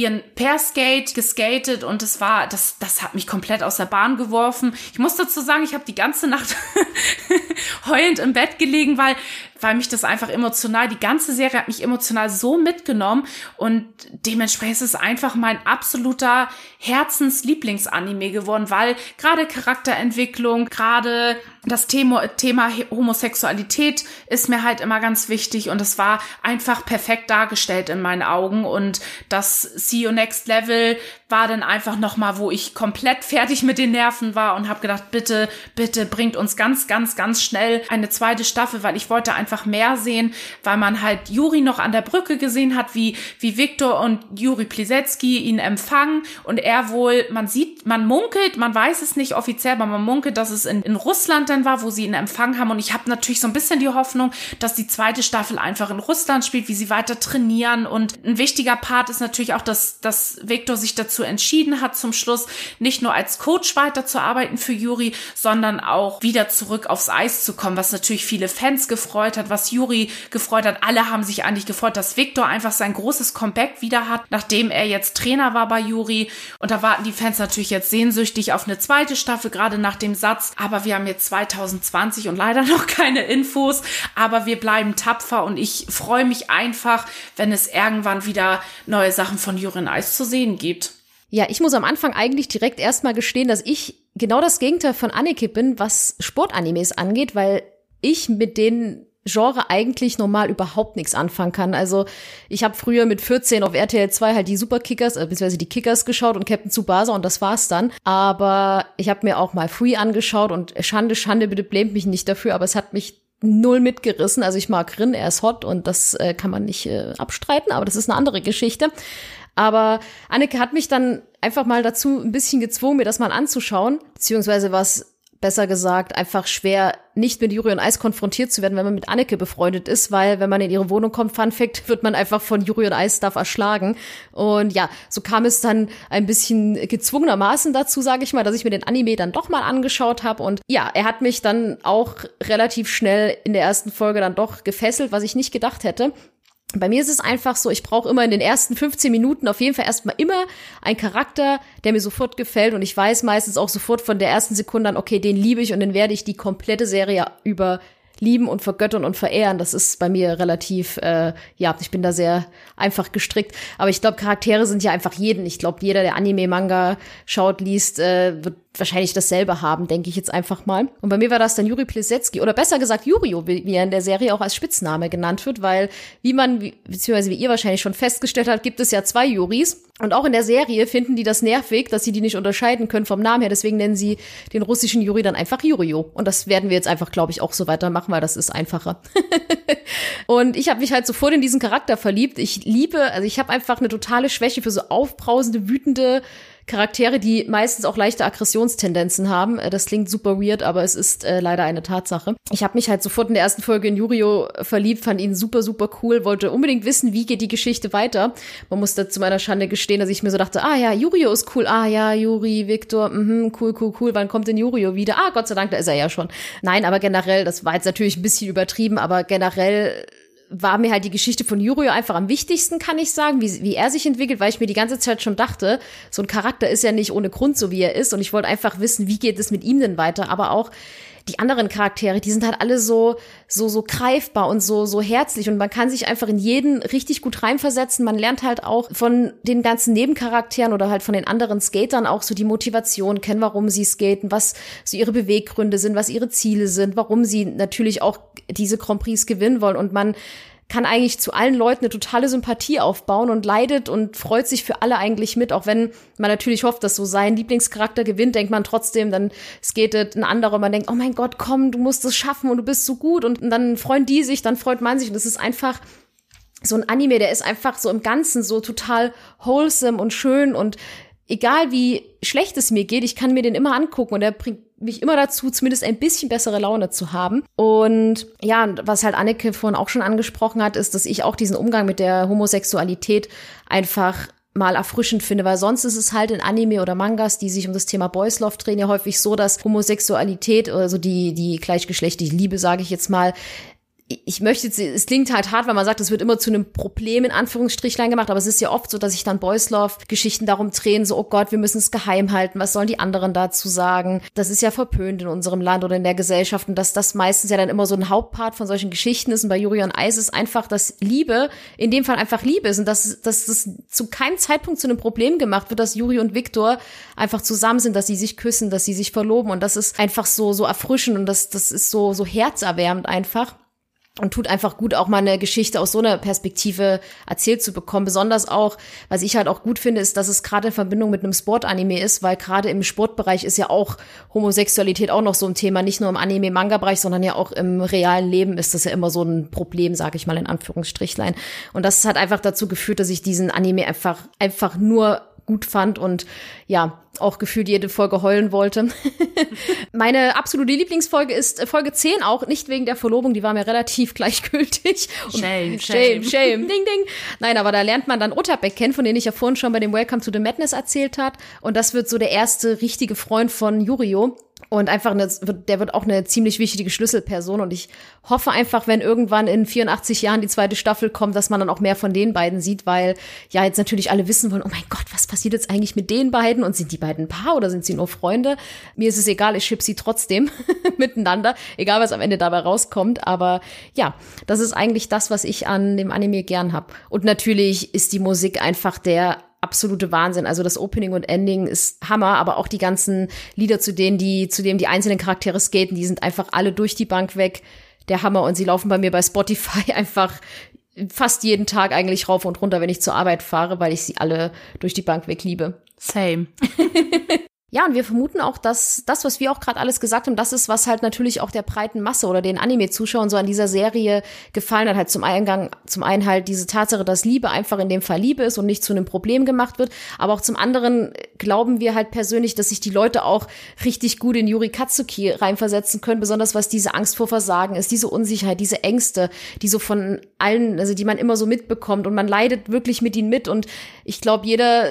Speaker 4: ihren Pairskate geskatet und es war, das, das hat mich komplett aus der Bahn geworfen. Ich muss dazu sagen, ich habe die ganze Nacht (laughs) heulend im Bett gelegen, weil weil mich das einfach emotional, die ganze Serie hat mich emotional so mitgenommen und dementsprechend ist es einfach mein absoluter Herzenslieblingsanime geworden, weil gerade Charakterentwicklung, gerade das Thema, Thema Homosexualität ist mir halt immer ganz wichtig und es war einfach perfekt dargestellt in meinen Augen und das See You Next Level war dann einfach nochmal, wo ich komplett fertig mit den Nerven war und habe gedacht, bitte, bitte bringt uns ganz, ganz, ganz schnell eine zweite Staffel, weil ich wollte einfach mehr sehen, weil man halt Juri noch an der Brücke gesehen hat, wie, wie Viktor und Juri Plisetski ihn empfangen und er wohl, man sieht, man munkelt, man weiß es nicht offiziell, aber man munkelt, dass es in, in Russland dann war, wo sie ihn empfangen haben und ich habe natürlich so ein bisschen die Hoffnung, dass die zweite Staffel einfach in Russland spielt, wie sie weiter trainieren und ein wichtiger Part ist natürlich auch, dass, dass Viktor sich dazu dazu entschieden hat, zum Schluss nicht nur als Coach weiterzuarbeiten für Juri, sondern auch wieder zurück aufs Eis zu kommen, was natürlich viele Fans gefreut hat, was Juri gefreut hat. Alle haben sich eigentlich gefreut, dass Viktor einfach sein großes Comeback wieder hat, nachdem er jetzt Trainer war bei Juri. Und da warten die Fans natürlich jetzt sehnsüchtig auf eine zweite Staffel, gerade nach dem Satz. Aber wir haben jetzt zwei 2020 und leider (laughs) noch keine Infos, aber wir bleiben tapfer und ich freue mich einfach, wenn es irgendwann wieder neue Sachen von Jurin Eis zu sehen gibt.
Speaker 3: Ja, ich muss am Anfang eigentlich direkt erstmal gestehen, dass ich genau das Gegenteil von Anneke bin, was Sportanimes angeht, weil ich mit den Genre eigentlich normal überhaupt nichts anfangen kann. Also ich habe früher mit 14 auf RTL 2 halt die Superkickers, äh, beziehungsweise die Kickers geschaut und Captain Tsubasa und das war's dann. Aber ich habe mir auch mal Free angeschaut und Schande, Schande, bitte blämt mich nicht dafür, aber es hat mich null mitgerissen. Also ich mag Rin, er ist hot und das äh, kann man nicht äh, abstreiten, aber das ist eine andere Geschichte. Aber Anneke hat mich dann einfach mal dazu ein bisschen gezwungen, mir das mal anzuschauen, beziehungsweise was besser gesagt, einfach schwer, nicht mit Juri und Eis konfrontiert zu werden, wenn man mit Anneke befreundet ist, weil wenn man in ihre Wohnung kommt, Fun Fact, (laughs) wird man einfach von Juri und Eis Stuff erschlagen. Und ja, so kam es dann ein bisschen gezwungenermaßen dazu, sage ich mal, dass ich mir den Anime dann doch mal angeschaut habe. Und ja, er hat mich dann auch relativ schnell in der ersten Folge dann doch gefesselt, was ich nicht gedacht hätte. Bei mir ist es einfach so, ich brauche immer in den ersten 15 Minuten auf jeden Fall erstmal immer einen Charakter, der mir sofort gefällt und ich weiß meistens auch sofort von der ersten Sekunde an, okay, den liebe ich und den werde ich die komplette Serie über lieben und vergöttern und verehren. Das ist bei mir relativ, äh, ja, ich bin da sehr einfach gestrickt. Aber ich glaube, Charaktere sind ja einfach jeden. Ich glaube, jeder, der Anime, Manga schaut, liest, äh, wird wahrscheinlich dasselbe haben, denke ich jetzt einfach mal. Und bei mir war das dann Juri Plisetski oder besser gesagt Jurio, wie er in der Serie auch als Spitzname genannt wird, weil wie man, beziehungsweise wie ihr wahrscheinlich schon festgestellt habt, gibt es ja zwei Juris. Und auch in der Serie finden die das nervig, dass sie die nicht unterscheiden können vom Namen her. Deswegen nennen sie den russischen Juri dann einfach Jurio. Und das werden wir jetzt einfach, glaube ich, auch so weitermachen, weil das ist einfacher. (laughs) und ich habe mich halt sofort in diesen Charakter verliebt. Ich liebe, also ich habe einfach eine totale Schwäche für so aufbrausende, wütende Charaktere, die meistens auch leichte Aggressionstendenzen haben. Äh, das klingt super weird, aber es ist äh, leider eine Tatsache. Ich habe mich halt sofort in der ersten Folge in Yurio verliebt, fand ihn super, super cool, wollte unbedingt wissen, wie geht die Geschichte weiter. Man muss da zu meiner Schande gestehen, dass ich mir so dachte, ah ja, Yurio ist cool, ah ja, Yuri, Victor, mhm, cool, cool, cool, wann kommt denn Yurio wieder? Ah, Gott sei Dank, da ist er ja schon. Nein, aber generell, das war jetzt natürlich ein bisschen übertrieben, aber generell war mir halt die Geschichte von Yurio einfach am wichtigsten, kann ich sagen, wie, wie er sich entwickelt, weil ich mir die ganze Zeit schon dachte, so ein Charakter ist ja nicht ohne Grund so, wie er ist. Und ich wollte einfach wissen, wie geht es mit ihm denn weiter. Aber auch die anderen Charaktere, die sind halt alle so, so, so greifbar und so, so herzlich und man kann sich einfach in jeden richtig gut reinversetzen. Man lernt halt auch von den ganzen Nebencharakteren oder halt von den anderen Skatern auch so die Motivation kennen, warum sie skaten, was so ihre Beweggründe sind, was ihre Ziele sind, warum sie natürlich auch diese Grand Prix gewinnen wollen und man kann eigentlich zu allen Leuten eine totale Sympathie aufbauen und leidet und freut sich für alle eigentlich mit, auch wenn man natürlich hofft, dass so sein Lieblingscharakter gewinnt, denkt man trotzdem, dann skatet ein anderer und man denkt, oh mein Gott, komm, du musst es schaffen und du bist so gut. Und, und dann freuen die sich, dann freut man sich. Und es ist einfach so ein Anime, der ist einfach so im Ganzen so total wholesome und schön. Und egal wie schlecht es mir geht, ich kann mir den immer angucken. Und er bringt mich immer dazu, zumindest ein bisschen bessere Laune zu haben. Und ja, was halt Anneke vorhin auch schon angesprochen hat, ist, dass ich auch diesen Umgang mit der Homosexualität einfach mal erfrischend finde, weil sonst ist es halt in Anime oder Mangas, die sich um das Thema Boys Love drehen, ja häufig so, dass Homosexualität, also die, die gleichgeschlechtliche Liebe, sage ich jetzt mal, ich möchte jetzt, es klingt halt hart, weil man sagt, es wird immer zu einem Problem in Anführungsstrichlein gemacht, aber es ist ja oft so, dass sich dann Boys Love Geschichten darum drehen, so, oh Gott, wir müssen es geheim halten, was sollen die anderen dazu sagen? Das ist ja verpönt in unserem Land oder in der Gesellschaft und dass das meistens ja dann immer so ein Hauptpart von solchen Geschichten ist und bei Yuri und Eis ist einfach, dass Liebe in dem Fall einfach Liebe ist und dass, dass das zu keinem Zeitpunkt zu einem Problem gemacht wird, dass Yuri und Viktor einfach zusammen sind, dass sie sich küssen, dass sie sich verloben und das ist einfach so, so erfrischend und das, das ist so, so herzerwärmend einfach und tut einfach gut, auch mal eine Geschichte aus so einer Perspektive erzählt zu bekommen. Besonders auch, was ich halt auch gut finde, ist, dass es gerade in Verbindung mit einem Sportanime ist, weil gerade im Sportbereich ist ja auch Homosexualität auch noch so ein Thema, nicht nur im Anime-Manga-Bereich, sondern ja auch im realen Leben ist das ja immer so ein Problem, sage ich mal in Anführungsstrichlein. Und das hat einfach dazu geführt, dass ich diesen Anime einfach einfach nur gut fand und ja, auch gefühlt jede Folge heulen wollte. (laughs) Meine absolute Lieblingsfolge ist äh, Folge 10 auch, nicht wegen der Verlobung, die war mir relativ (laughs) gleichgültig.
Speaker 4: Shame, (laughs)
Speaker 3: shame, shame, shame, ding, ding. Nein, aber da lernt man dann Utterbeck kennen, von dem ich ja vorhin schon bei dem Welcome to the Madness erzählt hat. Und das wird so der erste richtige Freund von Yurio. Und einfach eine, der wird auch eine ziemlich wichtige Schlüsselperson. Und ich hoffe einfach, wenn irgendwann in 84 Jahren die zweite Staffel kommt, dass man dann auch mehr von den beiden sieht, weil ja jetzt natürlich alle wissen wollen, oh mein Gott, was passiert jetzt eigentlich mit den beiden? Und sind die beiden ein Paar oder sind sie nur Freunde? Mir ist es egal, ich ship sie trotzdem (laughs) miteinander, egal was am Ende dabei rauskommt. Aber ja, das ist eigentlich das, was ich an dem Anime gern hab. Und natürlich ist die Musik einfach der absolute Wahnsinn. Also das Opening und Ending ist Hammer, aber auch die ganzen Lieder, zu denen die, zu denen die einzelnen Charaktere skaten, die sind einfach alle durch die Bank weg. Der Hammer und sie laufen bei mir bei Spotify (laughs) einfach fast jeden Tag eigentlich rauf und runter, wenn ich zur Arbeit fahre, weil ich sie alle durch die Bank weg liebe.
Speaker 4: Same. (laughs)
Speaker 3: Ja, und wir vermuten auch, dass das, was wir auch gerade alles gesagt haben, das ist, was halt natürlich auch der breiten Masse oder den Anime-Zuschauern so an dieser Serie gefallen hat. Halt zum Eingang, zum einen halt diese Tatsache, dass Liebe einfach in dem Fall Liebe ist und nicht zu einem Problem gemacht wird. Aber auch zum anderen glauben wir halt persönlich, dass sich die Leute auch richtig gut in Yuri Katsuki reinversetzen können, besonders was diese Angst vor Versagen ist, diese Unsicherheit, diese Ängste, die so von allen, also die man immer so mitbekommt und man leidet wirklich mit ihnen mit und ich glaube, jeder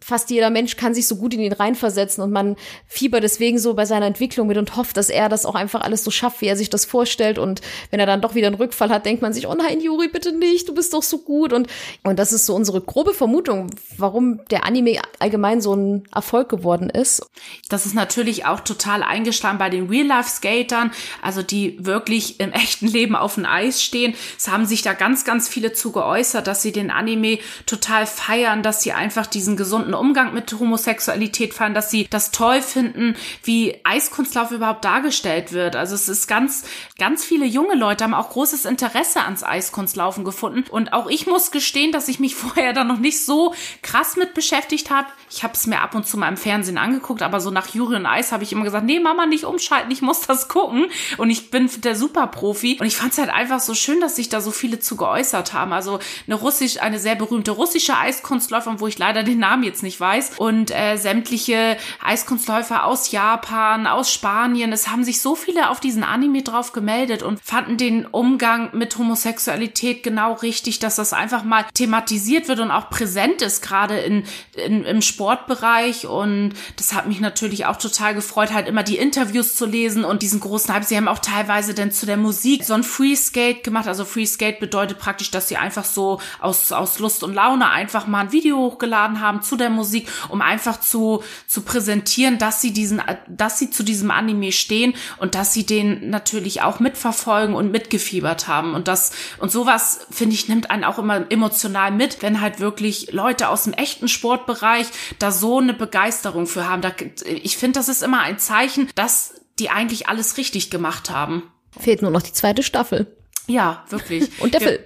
Speaker 3: fast jeder Mensch kann sich so gut in ihn reinversetzen und man fiebert deswegen so bei seiner Entwicklung mit und hofft, dass er das auch einfach alles so schafft, wie er sich das vorstellt. Und wenn er dann doch wieder einen Rückfall hat, denkt man sich, oh nein, Juri, bitte nicht, du bist doch so gut. Und, und das ist so unsere grobe Vermutung, warum der Anime allgemein so ein Erfolg geworden ist.
Speaker 4: Das ist natürlich auch total eingeschlagen bei den Real-Life-Skatern, also die wirklich im echten Leben auf dem Eis stehen. Es haben sich da ganz, ganz viele zu geäußert, dass sie den Anime total feiern, dass sie einfach diesen gesunden Umgang mit Homosexualität feiern, dass sie das toll finden, wie Eiskunstlauf überhaupt dargestellt wird. Also es ist ganz, ganz viele junge Leute haben auch großes Interesse ans Eiskunstlaufen gefunden. Und auch ich muss gestehen, dass ich mich (laughs) vorher da noch nicht so krass mit beschäftigt habe. Ich habe es mir ab und zu mal im Fernsehen angeguckt, aber so nach Juri und Eis habe ich immer gesagt, nee, Mama, nicht umschalten, ich muss das gucken. Und ich bin der Superprofi. Und ich fand es halt einfach so schön, dass sich da so viele zu geäußert haben. Also eine russisch, eine sehr berühmte russische Eiskunstläuferin, wo ich leider den Namen jetzt nicht weiß. Und äh, sämtliche Eiskunstläufer aus Japan, aus Spanien. Es haben sich so viele auf diesen Anime drauf gemeldet und fanden den Umgang mit Homosexualität genau richtig, dass das einfach mal thematisiert wird und auch präsent ist, gerade in, in, im Sportbereich. Und das hat mich natürlich auch total gefreut, halt immer die Interviews zu lesen und diesen großen Hype. Sie haben auch teilweise dann zu der Musik so ein Free Skate gemacht. Also Free Skate bedeutet praktisch, dass sie einfach so aus, aus Lust und Laune einfach mal ein Video hochgeladen haben zu der Musik, um einfach zu, zu präsentieren, dass sie diesen, dass sie zu diesem Anime stehen und dass sie den natürlich auch mitverfolgen und mitgefiebert haben. Und das, und sowas, finde ich, nimmt einen auch immer emotional mit, wenn halt wirklich Leute aus dem echten Sportbereich da so eine Begeisterung für haben. Da, ich finde, das ist immer ein Zeichen, dass die eigentlich alles richtig gemacht haben.
Speaker 3: Fehlt nur noch die zweite Staffel.
Speaker 4: Ja, wirklich. (laughs)
Speaker 3: Und der
Speaker 4: Wir-
Speaker 3: Film.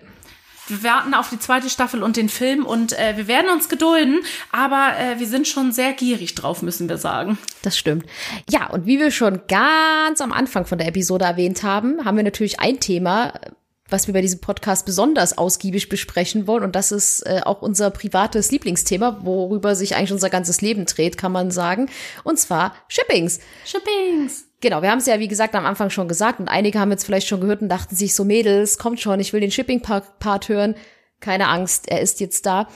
Speaker 4: Wir warten auf die zweite Staffel und den Film und äh, wir werden uns gedulden, aber äh, wir sind schon sehr gierig drauf, müssen wir sagen.
Speaker 3: Das stimmt. Ja, und wie wir schon ganz am Anfang von der Episode erwähnt haben, haben wir natürlich ein Thema, was wir bei diesem Podcast besonders ausgiebig besprechen wollen. Und das ist äh, auch unser privates Lieblingsthema, worüber sich eigentlich unser ganzes Leben dreht, kann man sagen. Und zwar Shippings.
Speaker 4: Shippings.
Speaker 3: Genau, wir haben es ja, wie gesagt, am Anfang schon gesagt und einige haben jetzt vielleicht schon gehört und dachten sich so, Mädels, kommt schon, ich will den Shipping-Part hören. Keine Angst, er ist jetzt da.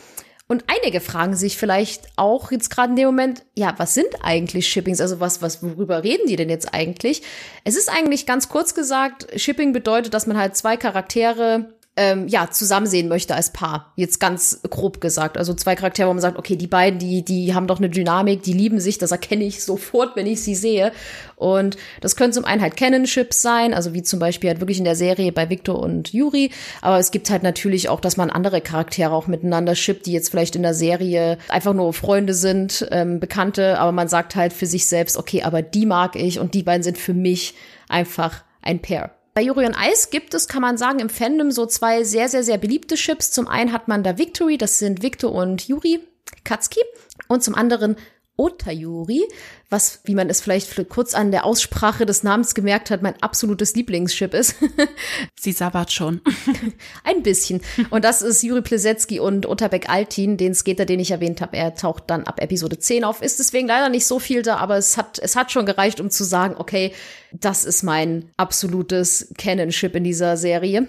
Speaker 3: Und einige fragen sich vielleicht auch jetzt gerade in dem Moment, ja, was sind eigentlich Shippings? Also was, was, worüber reden die denn jetzt eigentlich? Es ist eigentlich ganz kurz gesagt, Shipping bedeutet, dass man halt zwei Charaktere ähm, ja, zusammen sehen möchte als Paar. Jetzt ganz grob gesagt. Also zwei Charaktere, wo man sagt, okay, die beiden, die, die haben doch eine Dynamik, die lieben sich, das erkenne ich (laughs) sofort, wenn ich sie sehe. Und das können zum einen halt Canon-Ships sein, also wie zum Beispiel halt wirklich in der Serie bei Victor und Yuri. Aber es gibt halt natürlich auch, dass man andere Charaktere auch miteinander shippt, die jetzt vielleicht in der Serie einfach nur Freunde sind, ähm, Bekannte, aber man sagt halt für sich selbst, okay, aber die mag ich und die beiden sind für mich einfach ein Pair. Bei Yuri on Ice gibt es, kann man sagen, im Fandom so zwei sehr, sehr, sehr beliebte Chips. Zum einen hat man da Victory, das sind Victor und Yuri Katsuki. Und zum anderen Otayuri, was, wie man es vielleicht kurz an der Aussprache des Namens gemerkt hat, mein absolutes Lieblingschip ist. (laughs)
Speaker 4: Sie sabbert schon. (laughs)
Speaker 3: Ein bisschen. Und das ist Juri Plesetski und Otabek Altin, den Skater, den ich erwähnt habe. Er taucht dann ab Episode 10 auf. Ist deswegen leider nicht so viel da, aber es hat, es hat schon gereicht, um zu sagen, okay, das ist mein absolutes Canon-Ship in dieser Serie.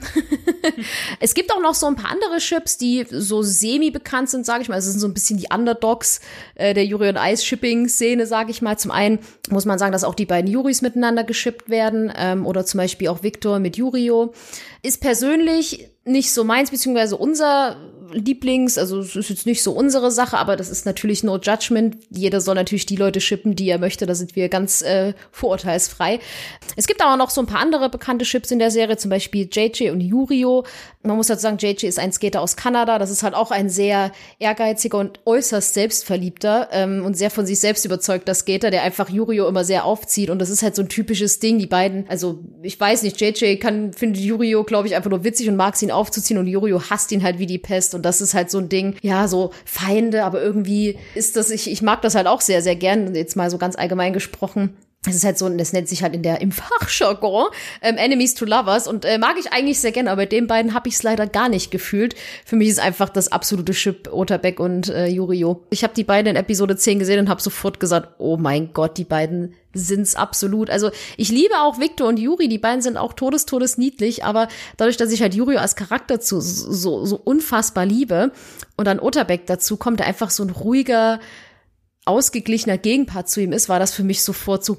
Speaker 3: (laughs) es gibt auch noch so ein paar andere Ships, die so semi-bekannt sind, sage ich mal. Es sind so ein bisschen die Underdogs äh, der Yuri und Ice Shipping-Szene, sage ich mal. Zum einen muss man sagen, dass auch die beiden Juris miteinander geschippt werden ähm, oder zum Beispiel auch Victor mit Yurio. Ist persönlich nicht so meins, beziehungsweise unser Lieblings, also es ist jetzt nicht so unsere Sache, aber das ist natürlich no judgment. Jeder soll natürlich die Leute shippen, die er möchte. Da sind wir ganz äh, vorurteilsfrei. Es gibt aber noch so ein paar andere bekannte Ships in der Serie, zum Beispiel JJ und Yurio. Man muss dazu sagen, JJ ist ein Skater aus Kanada. Das ist halt auch ein sehr ehrgeiziger und äußerst selbstverliebter ähm, und sehr von sich selbst überzeugter Skater, der einfach Yurio immer sehr aufzieht. Und das ist halt so ein typisches Ding. Die beiden, also ich weiß nicht, JJ kann, findet Yurio, glaube ich, einfach nur witzig und mag es ihn aufzuziehen und Yurio hasst ihn halt wie die Pest. Und das ist halt so ein Ding, ja, so Feinde, aber irgendwie ist das, ich, ich mag das halt auch sehr, sehr gern, jetzt mal so ganz allgemein gesprochen. Es ist halt so, das nennt sich halt in der im (laughs) Fachjargon ähm, Enemies to Lovers und äh, mag ich eigentlich sehr gerne, aber bei den beiden habe ich es leider gar nicht gefühlt. Für mich ist einfach das absolute Chip Oterbeck und äh, Yurio. Ich habe die beiden in Episode 10 gesehen und habe sofort gesagt, oh mein Gott, die beiden sind's absolut. Also ich liebe auch Victor und Yuri, die beiden sind auch todes, todes niedlich, aber dadurch, dass ich halt Yuri als Charakter zu so, so unfassbar liebe und dann Oterbeck dazu kommt, der einfach so ein ruhiger, ausgeglichener Gegenpart zu ihm ist, war das für mich sofort so,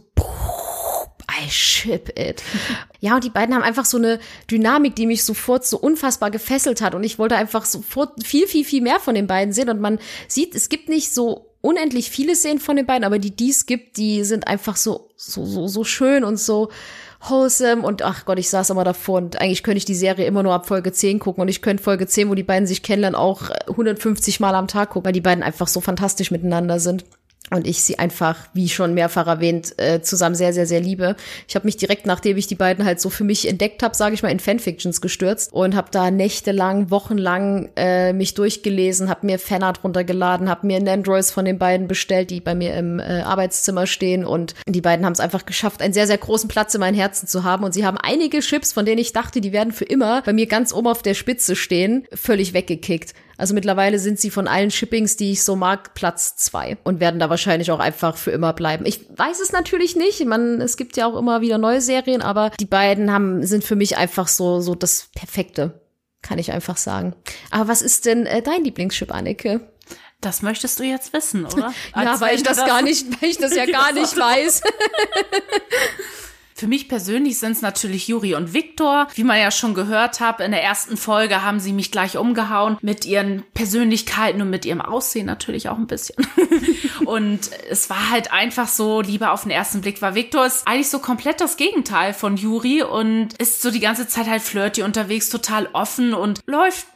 Speaker 3: I ship it. (laughs) Ja, und die beiden haben einfach so eine Dynamik, die mich sofort so unfassbar gefesselt hat. Und ich wollte einfach sofort viel, viel, viel mehr von den beiden sehen. Und man sieht, es gibt nicht so unendlich viele Szenen von den beiden, aber die, die es gibt, die sind einfach so, so, so, so schön und so wholesome und ach Gott, ich saß immer davor und eigentlich könnte ich die Serie immer nur ab Folge 10 gucken und ich könnte Folge 10, wo die beiden sich kennenlernen, auch 150 Mal am Tag gucken, weil die beiden einfach so fantastisch miteinander sind und ich sie einfach, wie schon mehrfach erwähnt, äh, zusammen sehr, sehr, sehr liebe. Ich habe mich direkt, nachdem ich die beiden halt so für mich entdeckt habe, sage ich mal, in Fanfictions gestürzt und habe da nächtelang, wochenlang äh, mich durchgelesen, habe mir Fanart runtergeladen, habe mir Nandroids von den beiden bestellt, die bei mir im äh, Arbeitszimmer stehen und die beiden haben es einfach geschafft, einen sehr, sehr großen Platz in meinem Herzen zu haben und sie haben einige Chips, von denen ich dachte, die werden für immer bei mir ganz oben auf der Spitze stehen, völlig weggekickt. Also mittlerweile sind sie von allen Shippings, die ich so mag, Platz zwei und werden da wahrscheinlich auch einfach für immer bleiben. Ich weiß es natürlich nicht. Man, es gibt ja auch immer wieder neue Serien, aber die beiden haben, sind für mich einfach so, so das Perfekte. Kann ich einfach sagen. Aber was ist denn äh, dein Lieblingsship, Anneke?
Speaker 4: Das möchtest du jetzt wissen, oder? (laughs)
Speaker 3: ja, weil ich das, das gar nicht, weil ich das ja (laughs) gar nicht weiß. (laughs)
Speaker 4: Für mich persönlich sind es natürlich Juri und Viktor. Wie man ja schon gehört hat, in der ersten Folge haben sie mich gleich umgehauen mit ihren Persönlichkeiten und mit ihrem Aussehen natürlich auch ein bisschen. (laughs) und es war halt einfach so, lieber auf den ersten Blick war Viktor ist eigentlich so komplett das Gegenteil von Juri und ist so die ganze Zeit halt flirty unterwegs, total offen und läuft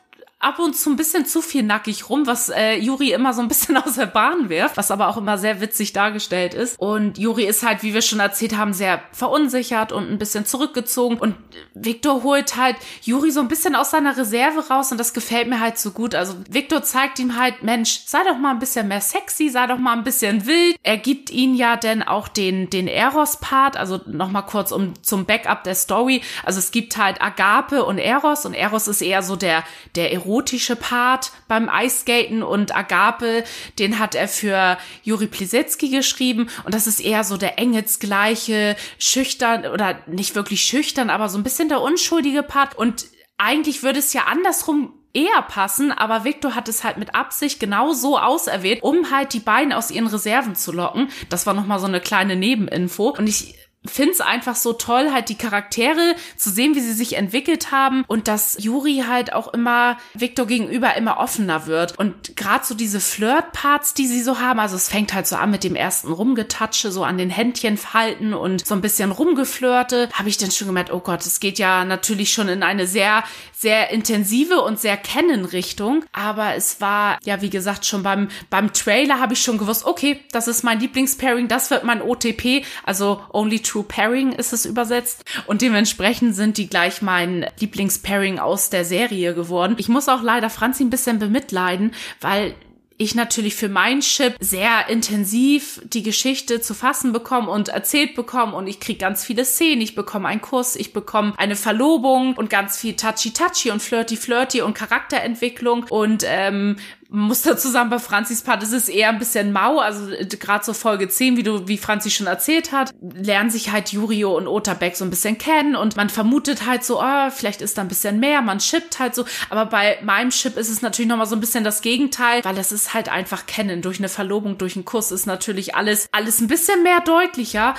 Speaker 4: ab und zu ein bisschen zu viel nackig rum, was äh, Juri immer so ein bisschen (laughs) aus der Bahn wirft, was aber auch immer sehr witzig dargestellt ist. Und Juri ist halt, wie wir schon erzählt haben, sehr verunsichert und ein bisschen zurückgezogen. Und Victor holt halt Juri so ein bisschen aus seiner Reserve raus und das gefällt mir halt so gut. Also Victor zeigt ihm halt, Mensch, sei doch mal ein bisschen mehr sexy, sei doch mal ein bisschen wild. Er gibt ihn ja dann auch den, den Eros-Part, also nochmal kurz um zum Backup der Story. Also es gibt halt Agape und Eros und Eros ist eher so der, der Erotik erotische Part beim Eiskaten und Agape, den hat er für Juri Plisetski geschrieben und das ist eher so der engelsgleiche, schüchtern oder nicht wirklich schüchtern, aber so ein bisschen der unschuldige Part und eigentlich würde es ja andersrum eher passen, aber Victor hat es halt mit Absicht genau so auserwählt, um halt die beiden aus ihren Reserven zu locken. Das war nochmal so eine kleine Nebeninfo. Und ich finde es einfach so toll, halt die Charaktere zu sehen, wie sie sich entwickelt haben und dass Juri halt auch immer Victor gegenüber immer offener wird. Und gerade so diese Flirt-Parts, die sie so haben, also es fängt halt so an mit dem ersten Rumgetatsche, so an den Händchen falten und so ein bisschen rumgeflirte, habe ich dann schon gemerkt, oh Gott, es geht ja natürlich schon in eine sehr, sehr intensive und sehr kennen Richtung. Aber es war, ja, wie gesagt, schon beim, beim Trailer habe ich schon gewusst, okay, das ist mein Lieblingspairing, das wird mein OTP, also Only Pairing ist es übersetzt. Und dementsprechend sind die gleich mein Lieblingspairing aus der Serie geworden. Ich muss auch leider Franzi ein bisschen bemitleiden, weil ich natürlich für mein Chip sehr intensiv die Geschichte zu fassen bekomme und erzählt bekomme und ich kriege ganz viele Szenen. Ich bekomme einen Kuss, ich bekomme eine Verlobung und ganz viel Touchy-Touchy und Flirty-Flirty und Charakterentwicklung und ähm, muss dazu sagen, bei Franzis Part. Ist es eher ein bisschen mau, also äh, gerade so Folge 10, wie du, wie Franzi schon erzählt hat, lernen sich halt Jurio und Otabek so ein bisschen kennen und man vermutet halt so, oh, vielleicht ist da ein bisschen mehr, man shippt halt so, aber bei meinem Chip ist es natürlich nochmal so ein bisschen das Gegenteil, weil das ist halt einfach kennen, durch eine Verlobung, durch einen Kuss ist natürlich alles, alles ein bisschen mehr deutlicher,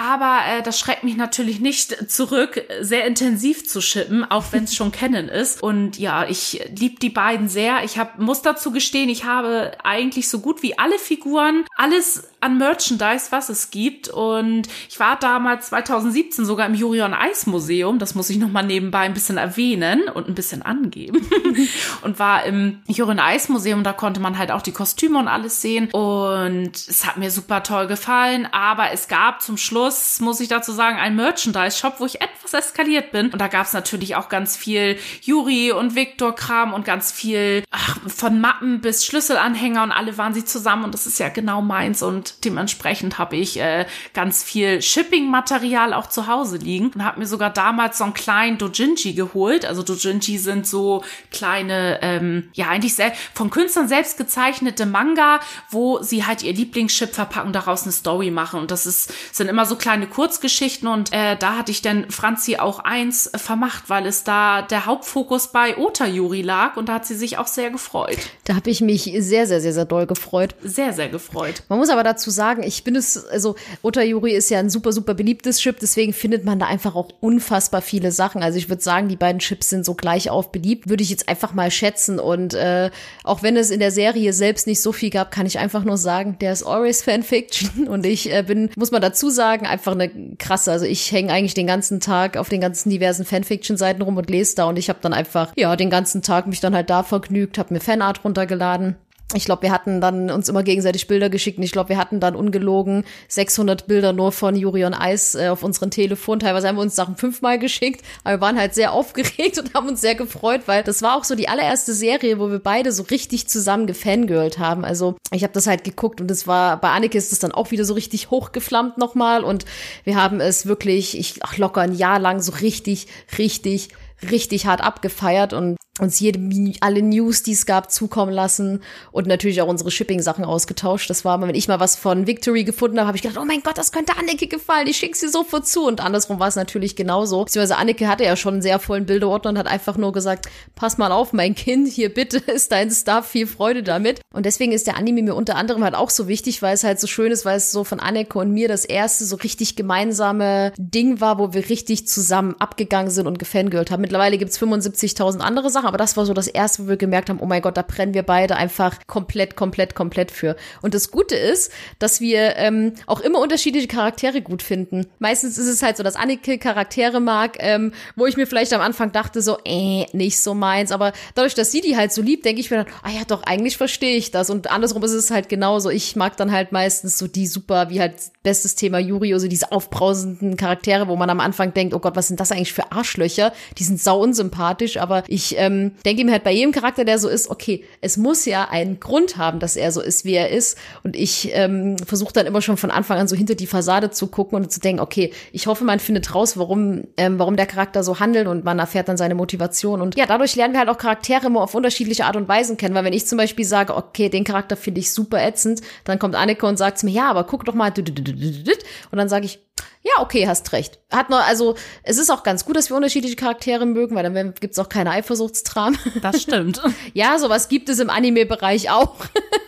Speaker 4: aber äh, das schreckt mich natürlich nicht zurück, sehr intensiv zu shippen, auch wenn es schon kennen ist. Und ja, ich liebe die beiden sehr. Ich hab, muss dazu gestehen, ich habe eigentlich so gut wie alle Figuren, alles an Merchandise, was es gibt. Und ich war damals 2017 sogar im Jurion Eis Museum. Das muss ich noch mal nebenbei ein bisschen erwähnen und ein bisschen angeben. (laughs) und war im Jurion Eis Museum. Da konnte man halt auch die Kostüme und alles sehen. Und es hat mir super toll gefallen. Aber es gab zum Schluss, muss ich dazu sagen, einen Merchandise-Shop, wo ich etwas eskaliert bin. Und da gab es natürlich auch ganz viel Juri und Victor Kram und ganz viel ach, von Mappen bis Schlüsselanhänger und alle waren sie zusammen. Und das ist ja genau meins. Und dementsprechend habe ich äh, ganz viel Shipping-Material auch zu Hause liegen und habe mir sogar damals so einen kleinen Dojinji geholt. Also Dojinji sind so kleine, ähm, ja eigentlich sehr, von Künstlern selbst gezeichnete Manga, wo sie halt ihr Lieblingschip verpacken und daraus eine Story machen. Und das ist, sind immer so kleine Kurzgeschichten und äh, da hatte ich dann Franzi auch eins äh, vermacht, weil es da der Hauptfokus bei Ota Yuri lag und da hat sie sich auch sehr gefreut.
Speaker 3: Da habe ich mich sehr, sehr, sehr, sehr doll gefreut.
Speaker 4: Sehr, sehr gefreut.
Speaker 3: Man muss aber dazu dazu sagen, ich bin es, also Otayuri ist ja ein super, super beliebtes Chip, deswegen findet man da einfach auch unfassbar viele Sachen. Also ich würde sagen, die beiden Chips sind so gleich auf beliebt, würde ich jetzt einfach mal schätzen. Und äh, auch wenn es in der Serie selbst nicht so viel gab, kann ich einfach nur sagen, der ist always Fanfiction. (laughs) Und ich äh, bin, muss man dazu sagen, einfach eine krasse. Also ich hänge eigentlich den ganzen Tag auf den ganzen diversen Fanfiction-Seiten rum und lese da und ich habe dann einfach, ja, den ganzen Tag mich dann halt da vergnügt, habe mir Fanart runtergeladen ich glaube, wir hatten dann uns immer gegenseitig Bilder geschickt und ich glaube, wir hatten dann ungelogen 600 Bilder nur von Juri und Eis äh, auf unseren Telefon. Teilweise haben wir uns Sachen fünfmal geschickt, aber wir waren halt sehr (laughs) aufgeregt und haben uns sehr gefreut, weil das war auch so die allererste Serie, wo wir beide so richtig zusammen gefangirlt haben. Also ich habe das halt geguckt und es war, bei Anneke ist es dann auch wieder so richtig hochgeflammt nochmal und wir haben es wirklich, ich ach, locker ein Jahr lang so richtig, richtig richtig hart abgefeiert und uns jede, alle News, die es gab, zukommen lassen und natürlich auch unsere Shipping-Sachen ausgetauscht. Das war, wenn ich mal was von Victory gefunden habe, habe ich gedacht, oh mein Gott, das könnte Anneke gefallen, ich schicke sie sofort zu. Und andersrum war es natürlich genauso. Beziehungsweise Anneke hatte ja schon einen sehr vollen Bilderordner und hat einfach nur gesagt, pass mal auf, mein Kind, hier bitte (laughs) ist dein Stuff, viel Freude damit. Und deswegen ist der Anime mir unter anderem halt auch so wichtig, weil es halt so schön ist, weil es so von Anneke und mir das erste so richtig gemeinsame Ding war, wo wir richtig zusammen abgegangen sind und gefangirlt haben. Mittlerweile gibt's 75.000 andere Sachen, aber das war so das erste, wo wir gemerkt haben, oh mein Gott, da brennen wir beide einfach komplett, komplett, komplett für. Und das Gute ist, dass wir ähm, auch immer unterschiedliche Charaktere gut finden. Meistens ist es halt so, dass Annike Charaktere mag, ähm, wo ich mir vielleicht am Anfang dachte, so, äh, nicht so meins. Aber dadurch, dass sie die halt so liebt, denke ich mir dann, ah ja, doch, eigentlich verstehe ich das. Und andersrum ist es halt genauso. Ich mag dann halt meistens so die super, wie halt bestes Thema Yuri, also diese aufbrausenden Charaktere, wo man am Anfang denkt, oh Gott, was sind das eigentlich für Arschlöcher? Die sind sau unsympathisch, aber ich ähm, denke mir halt bei jedem Charakter, der so ist, okay, es muss ja einen Grund haben, dass er so ist, wie er ist. Und ich ähm, versuche dann immer schon von Anfang an so hinter die Fassade zu gucken und zu denken, okay, ich hoffe, man findet raus, warum, ähm, warum der Charakter so handelt und man erfährt dann seine Motivation. Und ja, dadurch lernen wir halt auch Charaktere immer auf unterschiedliche Art und Weisen kennen. Weil wenn ich zum Beispiel sage, okay, den Charakter finde ich super ätzend, dann kommt Anneke und sagt mir, ja, aber guck doch mal, und dann sage ich, ja, okay, hast recht. Hat nur, also es ist auch ganz gut, dass wir unterschiedliche Charaktere mögen, weil dann gibt's auch keine Eifersuchtstram.
Speaker 4: Das stimmt. (laughs)
Speaker 3: ja, sowas gibt es im Anime-Bereich auch.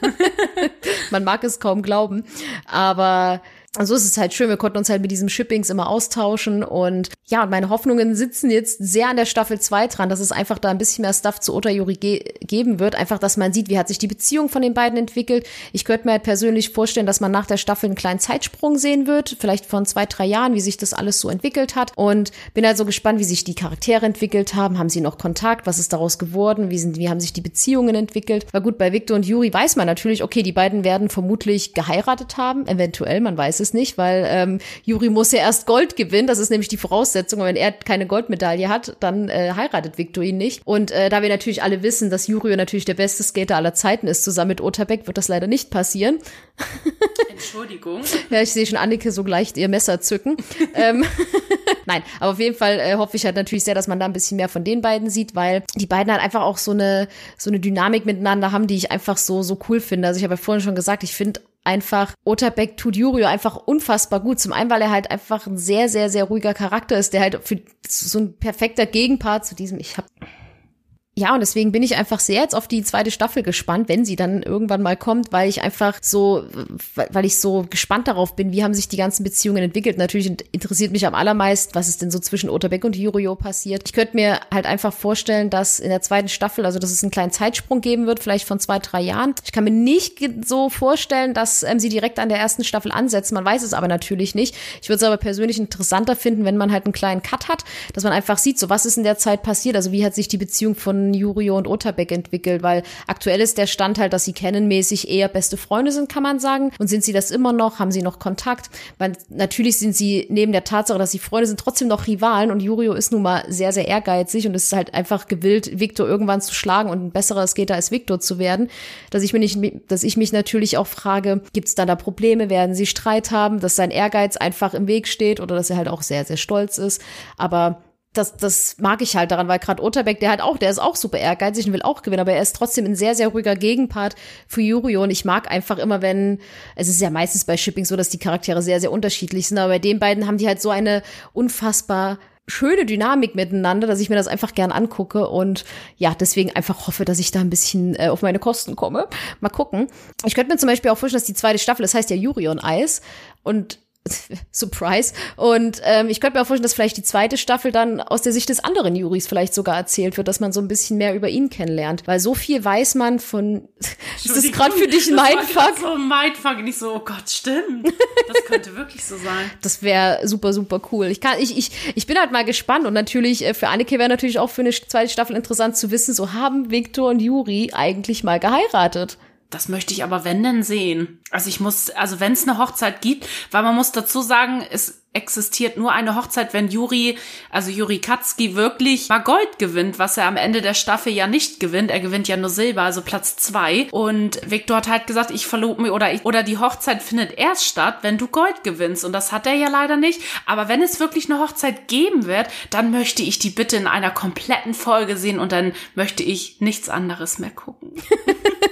Speaker 3: (laughs) Man mag es kaum glauben. Aber also es ist halt schön, wir konnten uns halt mit diesem Shippings immer austauschen und ja, und meine Hoffnungen sitzen jetzt sehr an der Staffel 2 dran, dass es einfach da ein bisschen mehr Stuff zu Otayuri ge geben wird, einfach, dass man sieht, wie hat sich die Beziehung von den beiden entwickelt. Ich könnte mir halt persönlich vorstellen, dass man nach der Staffel einen kleinen Zeitsprung sehen wird, vielleicht von zwei, drei Jahren, wie sich das alles so entwickelt hat und bin halt so gespannt, wie sich die Charaktere entwickelt haben, haben sie noch Kontakt, was ist daraus geworden, wie sind, wie haben sich die Beziehungen entwickelt. Weil gut, bei Victor und Yuri weiß man natürlich, okay, die beiden werden vermutlich geheiratet haben, eventuell, man weiß es nicht, weil ähm, Juri muss ja erst Gold gewinnen. Das ist nämlich die Voraussetzung. Und wenn er keine Goldmedaille hat, dann äh, heiratet Victor ihn nicht. Und äh, da wir natürlich alle wissen, dass Juri natürlich der beste Skater aller Zeiten ist, zusammen mit Otabek, wird das leider nicht passieren. (laughs)
Speaker 4: Entschuldigung.
Speaker 3: ja, ich sehe schon Annike so leicht ihr Messer zücken. (laughs) ähm, (laughs) Nein, aber auf jeden Fall äh, hoffe ich halt natürlich sehr, dass man da ein bisschen mehr von den beiden sieht, weil die beiden halt einfach auch so eine so eine Dynamik miteinander haben, die ich einfach so so cool finde. Also ich habe ja vorhin schon gesagt, ich finde einfach Otabek tut Yurio einfach unfassbar gut. Zum einen, weil er halt einfach ein sehr, sehr, sehr ruhiger Charakter ist, der halt für so ein perfekter Gegenpart zu diesem, ich hab Ja, und deswegen bin ich einfach sehr jetzt auf die zweite Staffel gespannt, wenn sie dann irgendwann mal kommt, weil ich einfach so, weil ich so gespannt darauf bin, wie haben sich die ganzen Beziehungen entwickelt. Natürlich interessiert mich am allermeisten, was ist denn so zwischen Otabek und Yurio passiert. Ich könnte mir halt einfach vorstellen, dass in der zweiten Staffel, also dass es einen kleinen Zeitsprung geben wird, vielleicht von zwei, drei Jahren. Ich kann mir nicht so vorstellen, dass ähm, sie direkt an der ersten Staffel ansetzen. Man weiß es aber natürlich nicht. Ich würde es aber persönlich interessanter finden, wenn man halt einen kleinen Cut hat, dass man einfach sieht, so was ist in der Zeit passiert. Also wie hat sich die Beziehung von Jurio und Otabek entwickelt, weil aktuell ist der Stand halt, dass sie kennenmäßig eher beste Freunde sind, kann man sagen. Und sind sie das immer noch? Haben sie noch Kontakt? Weil natürlich sind sie neben der Tatsache, dass sie Freunde sind, trotzdem noch Rivalen und Jurio ist nun mal sehr, sehr ehrgeizig und ist halt einfach gewillt, Victor irgendwann zu schlagen und ein besserer Skater als Victor zu werden. Dass ich, mir nicht, dass ich mich natürlich auch frage, gibt es da da Probleme? Werden sie Streit haben? Dass sein Ehrgeiz einfach im Weg steht oder dass er halt auch sehr, sehr stolz ist. Aber das, das mag ich halt daran, weil gerade Otterbeck, der hat auch, der ist auch super ehrgeizig und will auch gewinnen, aber er ist trotzdem ein sehr, sehr ruhiger Gegenpart für Yurio und ich mag einfach immer, wenn, es ist ja meistens bei Shipping so, dass die Charaktere sehr, sehr unterschiedlich sind, aber bei den beiden haben die halt so eine unfassbar schöne Dynamik miteinander, dass ich mir das einfach gern angucke und ja, deswegen einfach hoffe, dass ich da ein bisschen äh, auf meine Kosten komme. Mal gucken. Ich könnte mir zum Beispiel auch vorstellen, dass die zweite Staffel, das heißt ja Yuri on Eis und (laughs) Surprise. Und ähm, ich könnte mir auch vorstellen, dass vielleicht die zweite Staffel dann aus der Sicht des anderen Juris vielleicht sogar erzählt wird, dass man so ein bisschen mehr über ihn kennenlernt. Weil so viel weiß man von. (laughs) ist das gerade für dich ein Mindfuck?
Speaker 4: so ein Mindfuck. Nicht so, oh Gott, stimmt. Das könnte wirklich so sein. (laughs)
Speaker 3: Das wäre super, super cool. Ich kann, ich, ich, ich bin halt mal gespannt und natürlich, äh, für Anneke wäre natürlich auch für eine zweite Staffel interessant zu wissen, so haben Victor und Juri eigentlich mal geheiratet.
Speaker 4: Das möchte ich aber wenn denn sehen. Also ich muss, also wenn es eine Hochzeit gibt, weil man muss dazu sagen, es existiert nur eine Hochzeit, wenn Juri, also Juri Katzki wirklich mal Gold gewinnt, was er am Ende der Staffel ja nicht gewinnt. Er gewinnt ja nur Silber, also Platz zwei. Und Victor hat halt gesagt, ich verlobe mir oder ich, oder die Hochzeit findet erst statt, wenn du Gold gewinnst. Und das hat er ja leider nicht. Aber wenn es wirklich eine Hochzeit geben wird, dann möchte ich die bitte in einer kompletten Folge sehen und dann möchte ich nichts anderes mehr gucken. (laughs)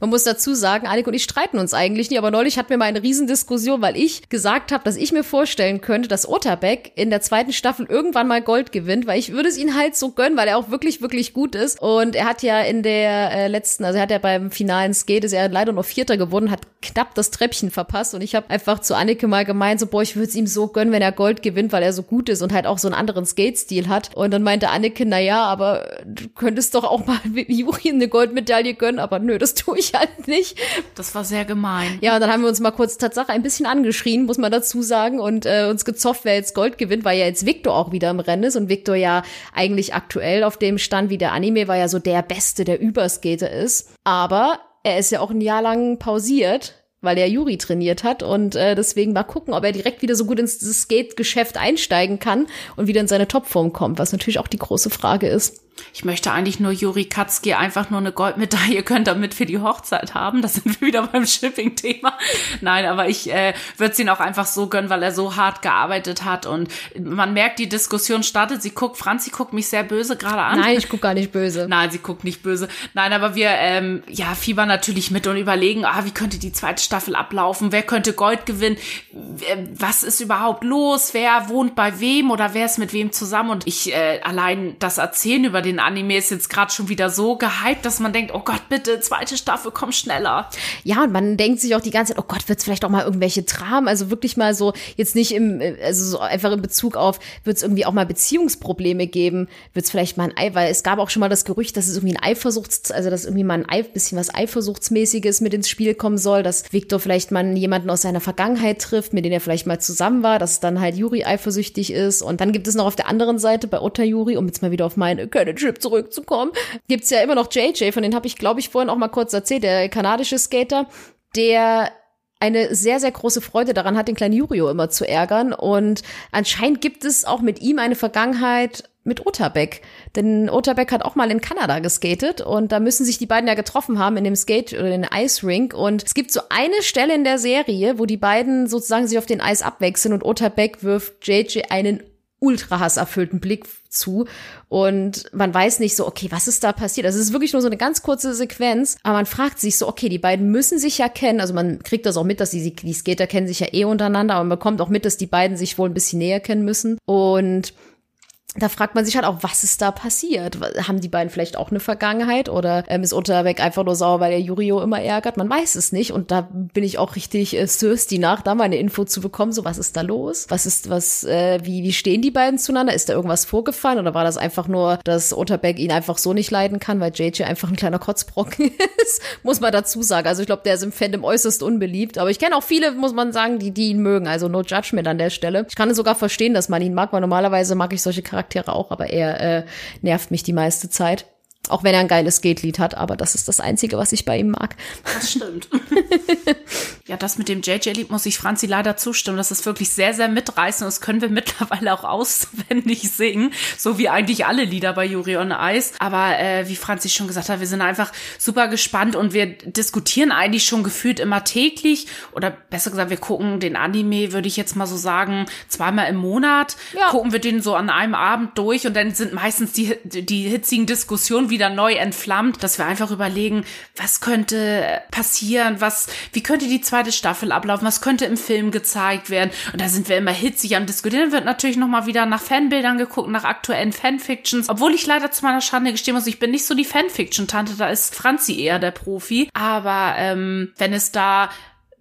Speaker 3: Man muss dazu sagen, Annik und ich streiten uns eigentlich nie, aber neulich hatten wir mal eine Riesendiskussion, weil ich gesagt habe, dass ich mir vorstellen könnte, dass Otterbeck in der zweiten Staffel irgendwann mal Gold gewinnt, weil ich würde es ihn halt so gönnen, weil er auch wirklich, wirklich gut ist. Und er hat ja in der äh, letzten, also er hat ja beim finalen Skate, ist er leider noch Vierter geworden, hat knapp das Treppchen verpasst. Und ich habe einfach zu Annike mal gemeint, so, boah, ich würde es ihm so gönnen, wenn er Gold gewinnt, weil er so gut ist und halt auch so einen anderen Skate-Stil hat. Und dann meinte Annike, na ja, aber du könntest doch auch mal (laughs) Juri eine Goldmedaille gönnen, aber nö, das tue ich halt nicht.
Speaker 4: Das war sehr gemein.
Speaker 3: Ja, und dann haben wir uns mal kurz Tatsache ein bisschen angeschrien, muss man dazu sagen, und äh, uns gezofft, wer jetzt Gold gewinnt, weil ja jetzt Victor auch wieder im Rennen ist und Victor ja eigentlich aktuell auf dem Stand wie der Anime war ja so der Beste, der Überskater ist. Aber er ist ja auch ein Jahr lang pausiert, weil er Juri trainiert hat und äh, deswegen mal gucken, ob er direkt wieder so gut ins Skate-Geschäft einsteigen kann und wieder in seine Topform kommt, was natürlich auch die große Frage ist.
Speaker 4: Ich möchte eigentlich nur Juri Katzki einfach nur eine Goldmedaille (laughs) können, damit wir die Hochzeit haben. Da sind wir wieder (laughs) beim Shipping-Thema. Nein, aber ich äh, würde es ihn auch einfach so gönnen, weil er so hart gearbeitet hat. Und man merkt, die Diskussion startet. Sie guckt, Franzi guckt mich sehr böse gerade an.
Speaker 3: Nein, ich gucke gar nicht böse. (laughs)
Speaker 4: Nein, sie guckt nicht böse. Nein, aber wir ähm, ja fiebern natürlich mit und überlegen, ah, wie könnte die zweite Staffel ablaufen? Wer könnte Gold gewinnen? Was ist überhaupt los? Wer wohnt bei wem oder wer ist mit wem zusammen? Und ich äh, allein das Erzählen über den Anime ist jetzt gerade schon wieder so gehypt, dass man denkt, oh Gott, bitte, zweite Staffel, komm schneller.
Speaker 3: Ja, und man denkt sich auch die ganze Zeit, oh Gott, wird es vielleicht auch mal irgendwelche Dramen, also wirklich mal so, jetzt nicht im, also so einfach in Bezug auf, wird es irgendwie auch mal Beziehungsprobleme geben, wird es vielleicht mal ein Ei, weil es gab auch schon mal das Gerücht, dass es irgendwie ein Eifersuchts, also dass irgendwie mal ein Ei, bisschen was Eifersuchtsmäßiges mit ins Spiel kommen soll, dass Victor vielleicht mal jemanden aus seiner Vergangenheit trifft, mit dem er vielleicht mal zusammen war, dass dann halt Yuri eifersüchtig ist. Und dann gibt es noch auf der anderen Seite bei Otta Yuri, um jetzt mal wieder auf meine Keine Trip zurückzukommen, gibt's ja immer noch JJ, von den habe ich, glaube ich, vorhin auch mal kurz erzählt, der kanadische Skater, der eine sehr, sehr große Freude daran hat, den kleinen Yurio immer zu ärgern. Und anscheinend gibt es auch mit ihm eine Vergangenheit mit Otabek. Denn Otabek hat auch mal in Kanada geskatet und da müssen sich die beiden ja getroffen haben in dem Skate oder in den Ice Rink. Und es gibt so eine Stelle in der Serie, wo die beiden sozusagen sich auf den Eis abwechseln und Otabek wirft JJ einen ultra hasserfüllten Blick zu. Und man weiß nicht so, okay, was ist da passiert? Also es ist wirklich nur so eine ganz kurze Sequenz, aber man fragt sich so, okay, die beiden müssen sich ja kennen, also man kriegt das auch mit, dass die, die Skater kennen sich ja eh untereinander, aber man bekommt auch mit, dass die beiden sich wohl ein bisschen näher kennen müssen. Und da fragt man sich halt auch, was ist da passiert? Haben die beiden vielleicht auch eine Vergangenheit oder ähm, ist Unterweg einfach nur sauer, weil der Jurio immer ärgert? Man weiß es nicht und da bin ich auch richtig äh, thirsty nach, da mal eine Info zu bekommen, so was ist da los? Was ist, was, äh, wie, wie stehen die beiden zueinander? Ist da irgendwas vorgefallen oder war das einfach nur, dass Unterbeck ihn einfach so nicht leiden kann, weil JJ einfach ein kleiner Kotzbrocken (laughs) ist? muss man dazu sagen. Also ich glaube, der ist im Fandom äußerst unbeliebt, aber ich kenne auch viele, muss man sagen, die, die ihn mögen, also no judgment an der Stelle. Ich kann es sogar verstehen, dass man ihn mag, weil normalerweise mag ich solche Charaktere Charaktere auch, aber er äh, nervt mich die meiste Zeit. Auch wenn er ein geiles Skatelied hat, aber das ist das Einzige, was ich bei ihm mag.
Speaker 4: Das stimmt. (laughs) ja, das mit dem JJ-Lied muss ich Franzi leider zustimmen. Das ist wirklich sehr, sehr mitreißend. Das können wir mittlerweile auch auswendig singen. So wie eigentlich alle Lieder bei Yuri on Ice. Aber äh, wie Franzi schon gesagt hat, wir sind einfach super gespannt und wir diskutieren eigentlich schon gefühlt immer täglich. Oder besser gesagt, wir gucken den Anime, würde ich jetzt mal so sagen, zweimal im Monat. Ja. Gucken wir den so an einem Abend durch und dann sind meistens die, die hitzigen Diskussionen wieder neu entflammt, dass wir einfach überlegen, was könnte passieren, was, wie könnte die zweite Staffel ablaufen, was könnte im Film gezeigt werden. Und da sind wir immer hitzig am diskutieren. Wird natürlich nochmal wieder nach Fanbildern geguckt, nach aktuellen Fanfictions. Obwohl ich leider zu meiner Schande gestehen muss, ich bin nicht so die Fanfiction-Tante, da ist Franzi eher der Profi. Aber ähm, wenn es da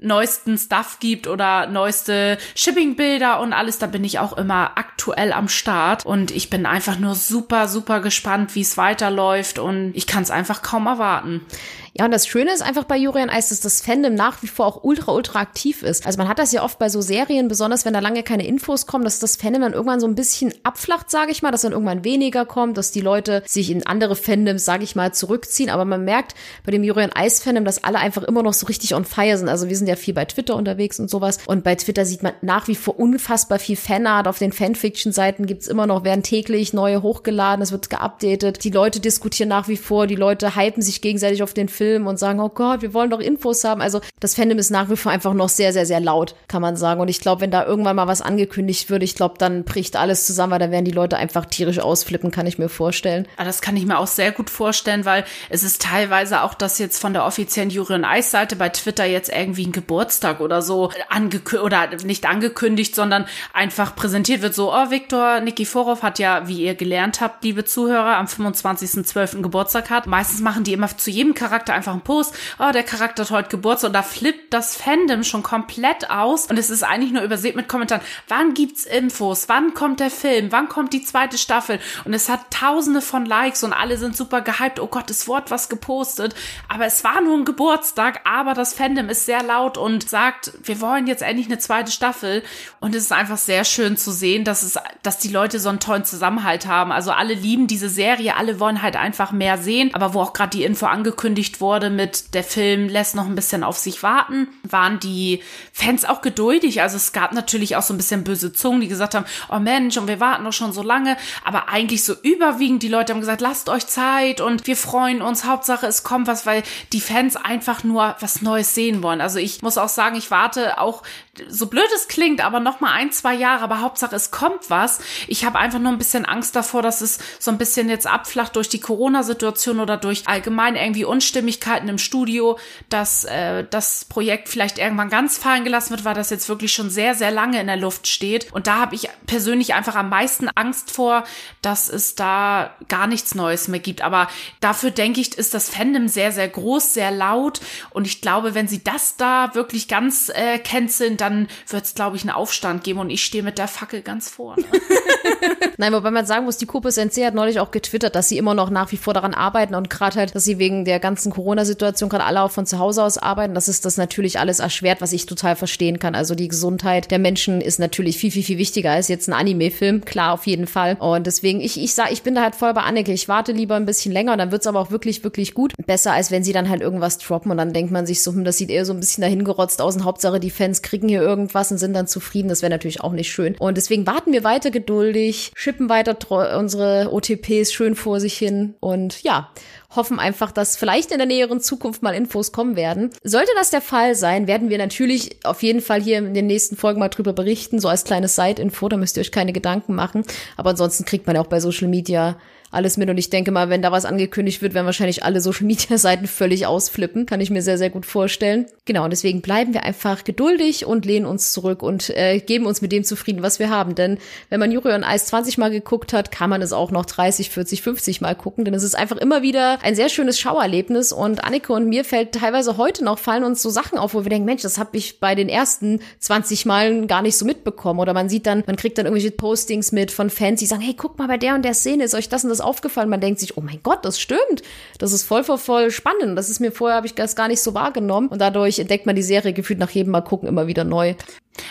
Speaker 4: neuesten Stuff gibt oder neueste Shipping-Bilder und alles, da bin ich auch immer aktuell am Start und ich bin einfach nur super, super gespannt, wie es weiterläuft und ich kann es einfach kaum erwarten.
Speaker 3: Ja, und das Schöne ist einfach bei Jurian Eis, dass das Fandom nach wie vor auch ultra, ultra aktiv ist. Also man hat das ja oft bei so Serien, besonders wenn da lange keine Infos kommen, dass das Fandom dann irgendwann so ein bisschen abflacht, sage ich mal, dass dann irgendwann weniger kommt, dass die Leute sich in andere Fandoms, sage ich mal, zurückziehen. Aber man merkt bei dem Jurian Eis Fandom, dass alle einfach immer noch so richtig on fire sind. Also wir sind ja viel bei Twitter unterwegs und sowas. Und bei Twitter sieht man nach wie vor unfassbar viel Fanart. Auf den Fanfiction-Seiten gibt's immer noch, werden täglich neue hochgeladen, es wird geupdatet. Die Leute diskutieren nach wie vor, die Leute hypen sich gegenseitig auf den Film Film und sagen, oh Gott, wir wollen doch Infos haben. Also das Fandom ist nach wie vor einfach noch sehr, sehr, sehr laut, kann man sagen. Und ich glaube, wenn da irgendwann mal was angekündigt wird, ich glaube, dann bricht alles zusammen, weil dann werden die Leute einfach tierisch ausflippen, kann ich mir vorstellen.
Speaker 4: Ah, das kann ich mir auch sehr gut vorstellen, weil es ist teilweise auch, dass jetzt von der offiziellen Juri und Eis Seite bei Twitter jetzt irgendwie ein Geburtstag oder so angekündigt oder nicht angekündigt, sondern einfach präsentiert wird so, oh, Viktor Nikiforov hat ja, wie ihr gelernt habt, liebe Zuhörer, am 25.12. Geburtstag hat. Meistens machen die immer zu jedem Charakter Charakter einfach einen Post, oh, der Charakter hat heute Geburtstag und da flippt das Fandom schon komplett aus. Und es ist eigentlich nur übersät mit Kommentaren, wann gibt's Infos, wann kommt der Film, wann kommt die zweite Staffel? Und es hat tausende von Likes und alle sind super gehypt, oh Gott, es wurde was gepostet, aber es war nur ein Geburtstag, aber das Fandom ist sehr laut und sagt, wir wollen jetzt endlich eine zweite Staffel. Und es ist einfach sehr schön zu sehen, dass es, dass die Leute so einen tollen Zusammenhalt haben, also alle lieben diese Serie, alle wollen halt einfach mehr sehen, aber wo auch gerade die Info angekündigt wurde mit der Film lässt noch ein bisschen auf sich warten, waren die Fans auch geduldig. Also es gab natürlich auch so ein bisschen böse Zungen, die gesagt haben, oh Mensch, und wir warten doch schon so lange. Aber eigentlich so überwiegend die Leute haben gesagt, lasst euch Zeit und wir freuen uns. Hauptsache es kommt was, weil die Fans einfach nur was Neues sehen wollen. Also ich muss auch sagen, ich warte auch, so blöd es klingt, aber noch mal ein, zwei Jahre. Aber Hauptsache es kommt was. Ich habe einfach nur ein bisschen Angst davor, dass es so ein bisschen jetzt abflacht durch die Corona-Situation oder durch allgemein irgendwie Unstimmigkeit Unstimmigkeiten im Studio, dass äh, das Projekt vielleicht irgendwann ganz fallen gelassen wird, weil das jetzt wirklich schon sehr, sehr lange in der Luft steht. Und da habe ich persönlich einfach am meisten Angst vor, dass es da gar nichts Neues mehr gibt. Aber dafür denke ich, ist das Fandom sehr, sehr groß, sehr laut. Und ich glaube, wenn sie das da wirklich ganz äh, canceln, dann wird es, glaube ich, einen Aufstand geben. Und ich stehe mit der Fackel ganz vorne. (laughs)
Speaker 3: Nein, wobei man sagen muss, die Kupus NC hat neulich auch getwittert, dass sie immer noch nach wie vor daran arbeiten und gerade halt, dass sie wegen der ganzen Corona-Situation gerade alle auch von zu Hause aus arbeiten. Das ist das natürlich alles erschwert, was ich total verstehen kann. Also die Gesundheit der Menschen ist natürlich viel, viel, viel wichtiger als jetzt ein Anime-Film. Klar, auf jeden Fall. Und deswegen, ich, ich sag, ich bin da halt voll bei Anneke. Ich warte lieber ein bisschen länger und dann wird's aber auch wirklich, wirklich gut. Besser, als wenn sie dann halt irgendwas droppen und dann denkt man sich so, hm, das sieht eher so ein bisschen dahingerotzt aus und Hauptsache die Fans kriegen hier irgendwas und sind dann zufrieden. Das wäre natürlich auch nicht schön. Und deswegen warten wir weiter geduldig, schippen weiter unsere OTPs schön vor sich hin und ja, hoffen einfach, dass vielleicht in der näheren Zukunft mal Infos kommen werden. Sollte das der Fall sein, werden wir natürlich auf jeden Fall hier in den nächsten Folgen mal drüber berichten, so als kleines Side-Info, da müsst ihr euch keine Gedanken machen. Aber ansonsten kriegt man ja auch bei Social Media alles mit. Und ich denke mal, wenn da was angekündigt wird, werden wahrscheinlich alle Social Media Seiten völlig ausflippen. Kann ich mir sehr, sehr gut vorstellen. Genau, und deswegen bleiben wir einfach geduldig und lehnen uns zurück und äh, geben uns mit dem zufrieden, was wir haben. Denn wenn man Juri und Eis 20 Mal geguckt hat, kann man es auch noch 30, 40, 50 Mal gucken. Denn es ist einfach immer wieder ein sehr schönes Schauerlebnis. Und Annike und mir fällt teilweise heute noch, fallen uns so Sachen auf, wo wir denken, Mensch, das habe ich bei den ersten 20 Malen gar nicht so mitbekommen. Oder man sieht dann, man kriegt dann irgendwelche Postings mit von Fans, die sagen, hey, guck mal, bei der und der Szene ist euch das und das aufgefallen. Man denkt sich, oh mein Gott, das stimmt. Das ist voll, voll, voll spannend. Das ist mir vorher, habe ich das gar nicht so wahrgenommen. Und dadurch entdeckt man die Serie gefühlt nach jedem Mal gucken immer wieder neu.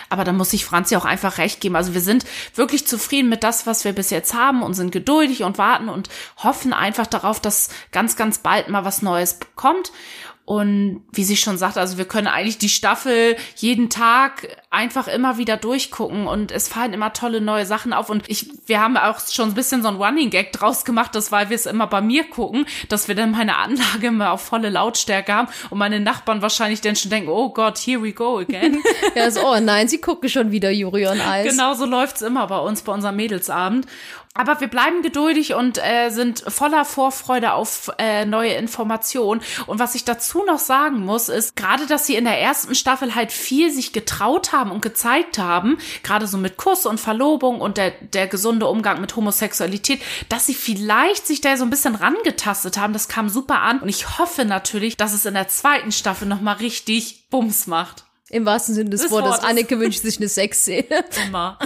Speaker 4: Aber da muss ich Franzi auch einfach recht geben. Also wir sind wirklich zufrieden mit das, was wir bis jetzt haben und sind geduldig und warten und hoffen einfach darauf, dass ganz, ganz bald mal was Neues kommt. Und wie sie schon sagt, also wir können eigentlich die Staffel jeden Tag einfach immer wieder durchgucken und es fallen immer tolle neue Sachen auf. Und ich, wir haben auch schon ein bisschen so ein Running Gag draus gemacht, dass weil wir es immer bei mir gucken, dass wir dann meine Anlage immer auf volle Lautstärke haben und meine Nachbarn wahrscheinlich dann schon denken, oh Gott, here we go again. (laughs)
Speaker 3: ja, so, oh nein, sie gucken schon wieder Juri und Eis.
Speaker 4: Genau so läuft's immer bei uns, bei unserem Mädelsabend. Aber wir bleiben geduldig und äh, sind voller Vorfreude auf äh, neue Informationen. Und was ich dazu noch sagen muss, ist gerade, dass sie in der ersten Staffel halt viel sich getraut haben und gezeigt haben, gerade so mit Kuss und Verlobung und der, der gesunde Umgang mit Homosexualität, dass sie vielleicht sich da so ein bisschen rangetastet haben. Das kam super an. Und ich hoffe natürlich, dass es in der zweiten Staffel nochmal richtig Bums macht.
Speaker 3: Im wahrsten Sinne des Wortes. Wort Anneke wünscht sich eine Sexszene. Immer.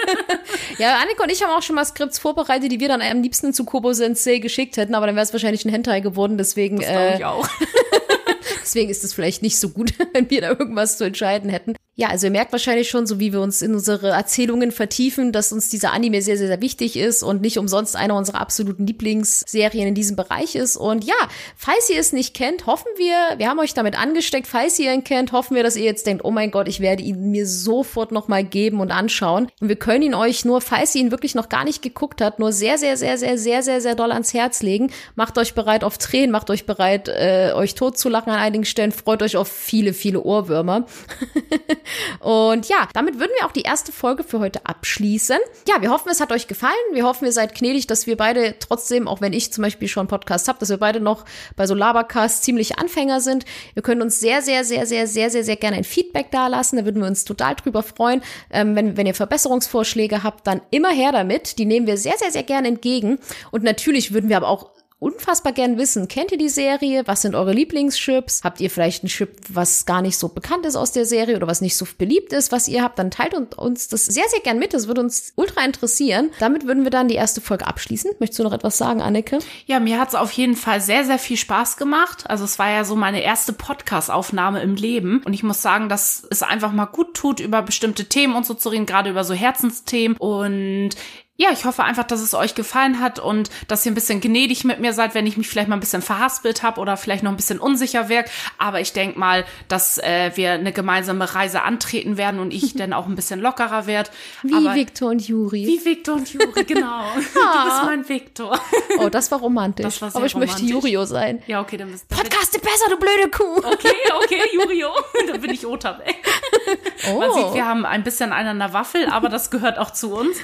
Speaker 3: (laughs) ja, Anneke und ich haben auch schon mal Skripts vorbereitet, die wir dann am liebsten zu Kobo Sensei geschickt hätten, aber dann wäre es wahrscheinlich ein Hentai geworden, deswegen.
Speaker 4: Das äh, ich auch. (laughs)
Speaker 3: deswegen ist es vielleicht nicht so gut, (laughs) wenn wir da irgendwas zu entscheiden hätten. Ja, also ihr merkt wahrscheinlich schon, so wie wir uns in unsere Erzählungen vertiefen, dass uns dieser Anime sehr, sehr, sehr wichtig ist und nicht umsonst einer unserer absoluten Lieblingsserien in diesem Bereich ist. Und ja, falls ihr es nicht kennt, hoffen wir, wir haben euch damit angesteckt, falls ihr ihn kennt, hoffen wir, dass ihr jetzt denkt, oh mein Gott, ich werde ihn mir sofort nochmal geben und anschauen. Und wir können ihn euch nur, falls ihr ihn wirklich noch gar nicht geguckt habt, nur sehr, sehr, sehr, sehr, sehr, sehr, sehr doll ans Herz legen. Macht euch bereit auf Tränen, macht euch bereit, äh, euch tot zu lachen an einigen Stellen, freut euch auf viele, viele Ohrwürmer. (laughs) Und ja, damit würden wir auch die erste Folge für heute abschließen. Ja, wir hoffen, es hat euch gefallen. Wir hoffen, ihr seid gnädig, dass wir beide trotzdem, auch wenn ich zum Beispiel schon Podcast habe, dass wir beide noch bei so Labercasts ziemlich Anfänger sind. Ihr könnt uns sehr, sehr, sehr, sehr, sehr, sehr, sehr gerne ein Feedback dalassen. Da würden wir uns total drüber freuen. Ähm, wenn, wenn ihr Verbesserungsvorschläge habt, dann immer her damit. Die nehmen wir sehr, sehr, sehr gerne entgegen. Und natürlich würden wir aber auch unfassbar gern wissen, kennt ihr die Serie? Was sind eure Lieblingschips? Habt ihr vielleicht ein Chip, was gar nicht so bekannt ist aus der Serie oder was nicht so beliebt ist, was ihr habt? Dann teilt uns das sehr, sehr gern mit. Das würde uns ultra interessieren. Damit würden wir dann die erste Folge abschließen. Möchtest du noch etwas sagen, Anneke?
Speaker 4: Ja, mir hat es auf jeden Fall sehr, sehr viel Spaß gemacht. Also es war ja so meine erste Podcast-Aufnahme im Leben. Und ich muss sagen, dass es einfach mal gut tut, über bestimmte Themen und so zu reden, gerade über so Herzensthemen. Und ja, ich hoffe einfach, dass es euch gefallen hat und dass ihr ein bisschen gnädig mit mir seid, wenn ich mich vielleicht mal ein bisschen verhaspelt habe oder vielleicht noch ein bisschen unsicher wirke. Aber ich denke mal, dass äh, wir eine gemeinsame Reise antreten werden und ich (laughs) dann auch ein bisschen lockerer werde.
Speaker 3: Wie Aber Victor und Juri.
Speaker 4: Wie Victor und Juri, genau. (laughs) du bist mein Victor.
Speaker 3: Oh, das war romantisch. Das war sehr Aber ich romantisch. möchte Jurio sein.
Speaker 4: Ja, okay, dann bist
Speaker 3: du. Podcaste besser, du blöde Kuh.
Speaker 4: Okay, okay, (laughs) Jurio. dann bin ich Ota weg. Oh. Man sieht, wir haben ein bisschen einander Waffel, aber das gehört auch zu uns.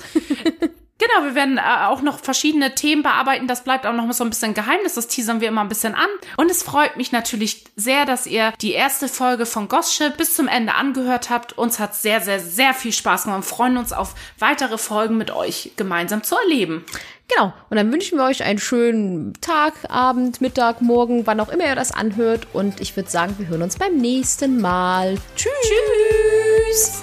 Speaker 4: Genau, wir werden äh, auch noch verschiedene Themen bearbeiten. Das bleibt auch noch so ein bisschen Geheimnis. Das teasern wir immer ein bisschen an. Und es freut mich natürlich sehr, dass ihr die erste Folge von Gossip bis zum Ende angehört habt. Uns hat sehr, sehr, sehr viel Spaß gemacht und freuen uns auf weitere Folgen mit euch gemeinsam zu erleben.
Speaker 3: Genau. Und dann wünschen wir euch einen schönen Tag, Abend, Mittag, Morgen, wann auch immer ihr das anhört. Und ich würde sagen, wir hören uns beim nächsten Mal. Tschüss. Tschüss.